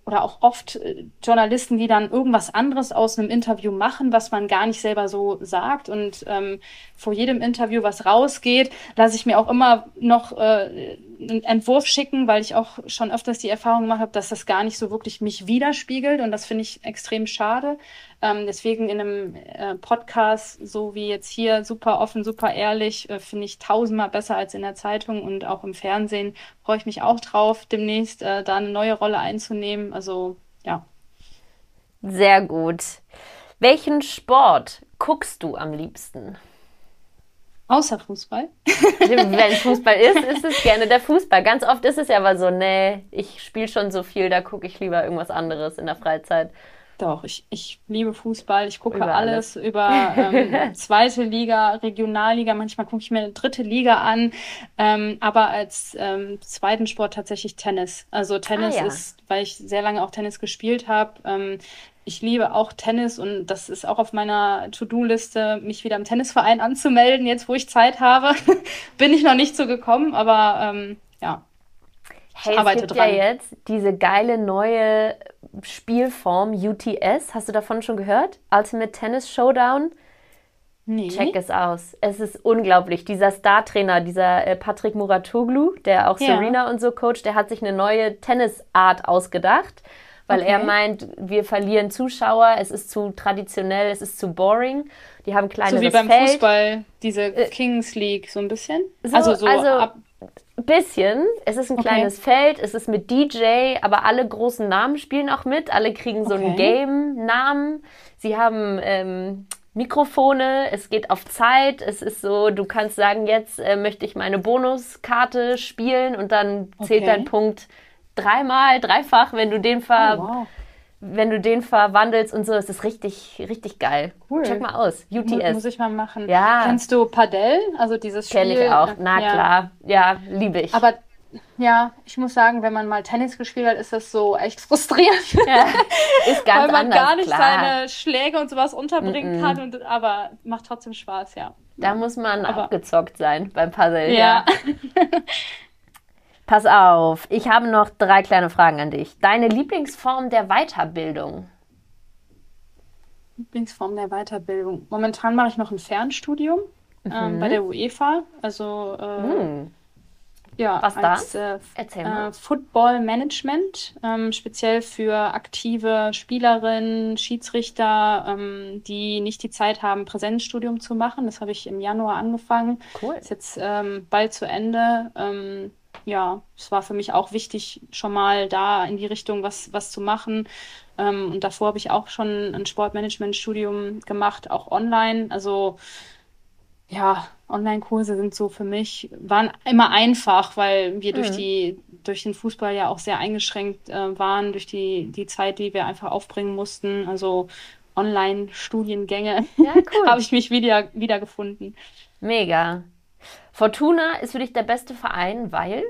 oder auch oft äh, Journalisten, die dann irgendwas anderes aus einem Interview machen, was man gar nicht selber so sagt. Und ähm, vor jedem Interview, was rausgeht, lasse ich mir auch immer noch äh, einen Entwurf schicken, weil ich auch schon öfters die Erfahrung gemacht habe, dass das gar nicht so wirklich mich widerspiegelt. Und das finde ich extrem schade. Ähm, deswegen in einem äh, Podcast, so wie jetzt hier, super offen, super ehrlich, äh, finde ich tausendmal besser als in der Zeitung und auch im Fernsehen freue ich mich auch drauf, demnächst äh, da eine neue Rolle einzunehmen. Also ja. Sehr gut. Welchen Sport guckst du am liebsten? Außer Fußball. Wenn Fußball ist, ist es gerne der Fußball. Ganz oft ist es ja aber so, nee, ich spiele schon so viel, da gucke ich lieber irgendwas anderes in der Freizeit. Doch, ich, ich liebe Fußball. Ich gucke über alles. alles, über ähm, zweite Liga, Regionalliga. Manchmal gucke ich mir eine dritte Liga an. Ähm, aber als ähm, zweiten Sport tatsächlich Tennis. Also Tennis ah, ja. ist, weil ich sehr lange auch Tennis gespielt habe. Ich liebe auch Tennis und das ist auch auf meiner To-Do-Liste, mich wieder im Tennisverein anzumelden, jetzt wo ich Zeit habe. Bin ich noch nicht so gekommen, aber ähm, ja. Hey, es gibt dran. ja jetzt diese geile neue Spielform UTS. Hast du davon schon gehört? Ultimate Tennis Showdown. Nee. Check es aus. Es ist unglaublich. Dieser Star-Trainer, dieser äh, Patrick Muratoglu, der auch ja. Serena und so coacht, der hat sich eine neue Tennisart ausgedacht, weil okay. er meint, wir verlieren Zuschauer, es ist zu traditionell, es ist zu boring. Die haben kleine So wie beim Feld. Fußball, diese äh, Kings League, so ein bisschen. So, also so also, ab bisschen. Es ist ein okay. kleines Feld, es ist mit DJ, aber alle großen Namen spielen auch mit. Alle kriegen so okay. einen Game-Namen. Sie haben ähm, Mikrofone, es geht auf Zeit. Es ist so, du kannst sagen, jetzt äh, möchte ich meine Bonuskarte spielen und dann zählt okay. dein Punkt dreimal, dreifach, wenn du den ver oh, wow wenn du den verwandelst und so, ist das richtig, richtig geil. Cool. Check mal aus. UTS. Muss ich mal machen. Ja. Kennst du Padel? Also dieses Spiel. Kenn ich auch. Na ja. klar. Ja, liebe ich. Aber ja, ich muss sagen, wenn man mal Tennis gespielt hat, ist das so echt frustrierend. Ja, ist ganz Weil man anders, gar nicht klar. seine Schläge und sowas unterbringen mm -mm. kann, und, aber macht trotzdem Spaß, ja. Da muss man aber, abgezockt sein beim Puzzle. Ja. ja. Pass auf, ich habe noch drei kleine Fragen an dich. Deine Lieblingsform der Weiterbildung? Lieblingsform der Weiterbildung. Momentan mache ich noch ein Fernstudium ähm, mhm. ähm, bei der UEFA. Also äh, mhm. ja, was als, das? Äh, Erzähl mal. Äh, Football Management, ähm, speziell für aktive Spielerinnen, Schiedsrichter, ähm, die nicht die Zeit haben, Präsenzstudium zu machen. Das habe ich im Januar angefangen. Cool. Ist jetzt ähm, bald zu Ende. Ja, es war für mich auch wichtig, schon mal da in die Richtung was, was zu machen. Ähm, und davor habe ich auch schon ein Sportmanagement-Studium gemacht, auch online. Also ja, Online-Kurse sind so für mich, waren immer einfach, weil wir mhm. durch die, durch den Fußball ja auch sehr eingeschränkt äh, waren, durch die, die Zeit, die wir einfach aufbringen mussten. Also Online-Studiengänge ja, cool. habe ich mich wieder, wieder gefunden. Mega. Fortuna ist für dich der beste Verein, weil?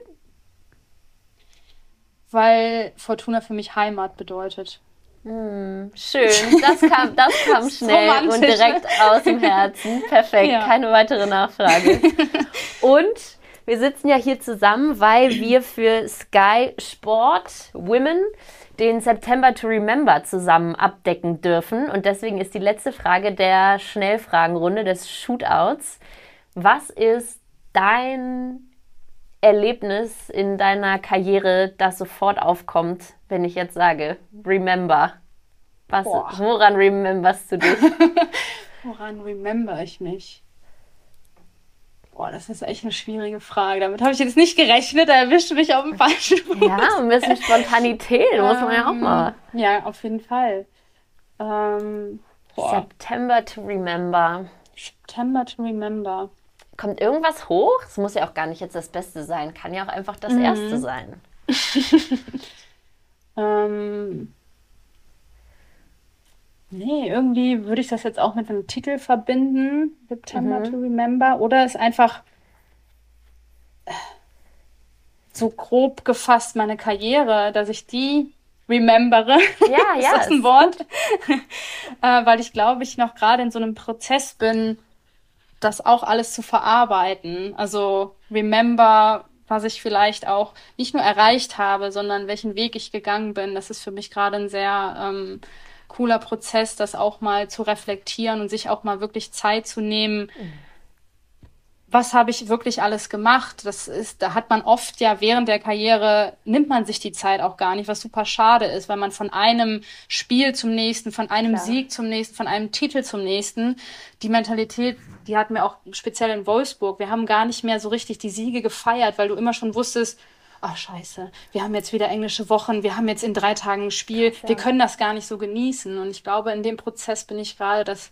Weil Fortuna für mich Heimat bedeutet. Hm, schön, das kam, das kam schnell und direkt aus dem Herzen. Perfekt, ja. keine weitere Nachfrage. Und wir sitzen ja hier zusammen, weil wir für Sky Sport Women den September to Remember zusammen abdecken dürfen. Und deswegen ist die letzte Frage der Schnellfragenrunde des Shootouts. Was ist dein Erlebnis in deiner Karriere, das sofort aufkommt, wenn ich jetzt sage, remember? Was, woran rememberst du dich? woran remember ich mich? Boah, das ist echt eine schwierige Frage. Damit habe ich jetzt nicht gerechnet. Da erwischt mich auf dem falschen Fuß. Ja, ein bisschen Spontanität ähm, muss man ja auch mal. Ja, auf jeden Fall. Ähm, September to remember. September to remember kommt irgendwas hoch? Es muss ja auch gar nicht jetzt das Beste sein, kann ja auch einfach das mhm. Erste sein. ähm, nee, irgendwie würde ich das jetzt auch mit einem Titel verbinden, September mhm. to Remember, oder ist einfach äh, so grob gefasst meine Karriere, dass ich die remembere. Ja, ja. ist das ein Wort? äh, weil ich glaube, ich noch gerade in so einem Prozess bin, das auch alles zu verarbeiten. Also remember, was ich vielleicht auch nicht nur erreicht habe, sondern welchen Weg ich gegangen bin. Das ist für mich gerade ein sehr ähm, cooler Prozess, das auch mal zu reflektieren und sich auch mal wirklich Zeit zu nehmen. Mhm was habe ich wirklich alles gemacht? Das ist, da hat man oft ja während der Karriere nimmt man sich die Zeit auch gar nicht, was super schade ist, weil man von einem Spiel zum nächsten, von einem Klar. Sieg zum nächsten, von einem Titel zum nächsten, die Mentalität, die hatten wir auch speziell in Wolfsburg. Wir haben gar nicht mehr so richtig die Siege gefeiert, weil du immer schon wusstest, ach scheiße, wir haben jetzt wieder englische Wochen, wir haben jetzt in drei Tagen ein Spiel, ja. wir können das gar nicht so genießen. Und ich glaube, in dem Prozess bin ich gerade das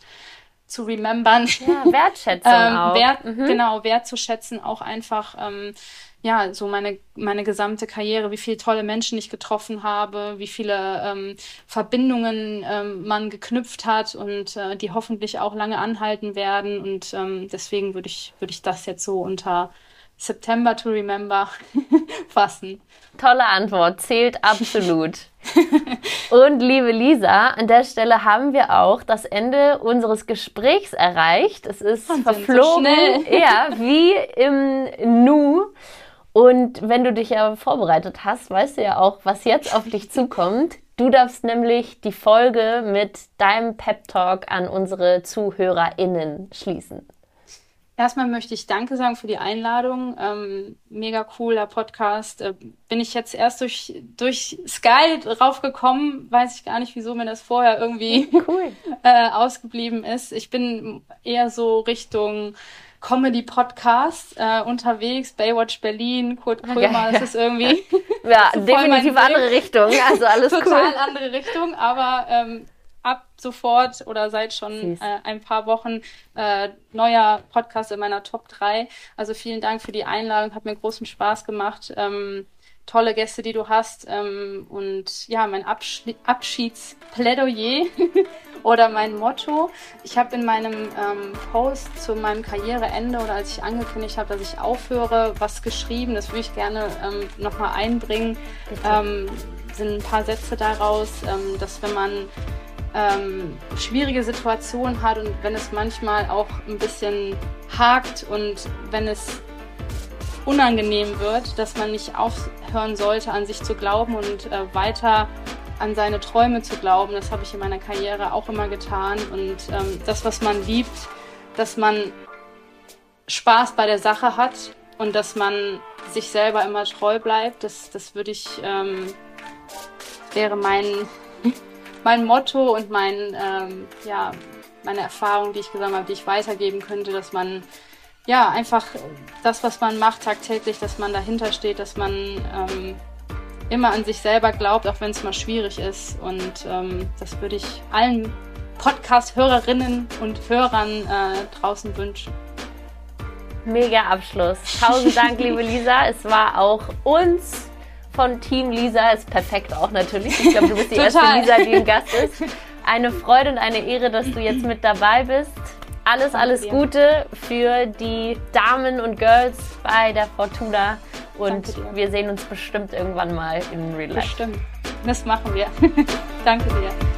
zu remembern. Ja, Wertschätzung ähm, auch. Wert, mhm. Genau, wertzuschätzen, auch einfach ähm, ja, so meine, meine gesamte Karriere, wie viele tolle Menschen ich getroffen habe, wie viele ähm, Verbindungen ähm, man geknüpft hat und äh, die hoffentlich auch lange anhalten werden. Und ähm, deswegen würde ich, würde ich das jetzt so unter September to Remember fassen. Tolle Antwort, zählt absolut. Und liebe Lisa, an der Stelle haben wir auch das Ende unseres Gesprächs erreicht. Es ist Wahnsinn, verflogen, so ja, wie im Nu. Und wenn du dich ja vorbereitet hast, weißt du ja auch, was jetzt auf dich zukommt. Du darfst nämlich die Folge mit deinem Pep Talk an unsere ZuhörerInnen schließen. Erstmal möchte ich Danke sagen für die Einladung. Ähm, mega cooler Podcast. Äh, bin ich jetzt erst durch, durch Sky draufgekommen. Weiß ich gar nicht, wieso mir das vorher irgendwie cool. äh, ausgeblieben ist. Ich bin eher so Richtung Comedy-Podcast äh, unterwegs, Baywatch Berlin, Kurt Krömer, das ist irgendwie ja, definitiv andere Richtung, also alles Total cool. andere Richtung, aber ähm, ab sofort oder seit schon äh, ein paar Wochen äh, neuer Podcast in meiner Top 3. Also vielen Dank für die Einladung, hat mir großen Spaß gemacht. Ähm, tolle Gäste, die du hast. Ähm, und ja, mein Abschli Abschiedsplädoyer oder mein Motto. Ich habe in meinem ähm, Post zu meinem Karriereende oder als ich angekündigt habe, dass ich aufhöre, was geschrieben. Das würde ich gerne ähm, nochmal einbringen. Ähm, sind ein paar Sätze daraus, ähm, dass wenn man ähm, schwierige Situationen hat und wenn es manchmal auch ein bisschen hakt und wenn es unangenehm wird, dass man nicht aufhören sollte, an sich zu glauben und äh, weiter an seine Träume zu glauben. Das habe ich in meiner Karriere auch immer getan. Und ähm, das, was man liebt, dass man Spaß bei der Sache hat und dass man sich selber immer treu bleibt, das, das würde ich, ähm, wäre mein, mein Motto und mein, ähm, ja, meine Erfahrung, die ich gesammelt habe, die ich weitergeben könnte, dass man ja einfach das, was man macht tagtäglich, dass man dahinter steht, dass man ähm, immer an sich selber glaubt, auch wenn es mal schwierig ist. Und ähm, das würde ich allen Podcast-Hörerinnen und Hörern äh, draußen wünschen. Mega Abschluss. Tausend Dank, liebe Lisa. Es war auch uns von Team Lisa, ist perfekt auch natürlich. Ich glaube, du bist die erste Lisa, die ein Gast ist. Eine Freude und eine Ehre, dass du jetzt mit dabei bist. Alles, alles Gute für die Damen und Girls bei der Fortuna. Und wir sehen uns bestimmt irgendwann mal in Real Life. Bestimmt. Das machen wir. Danke dir.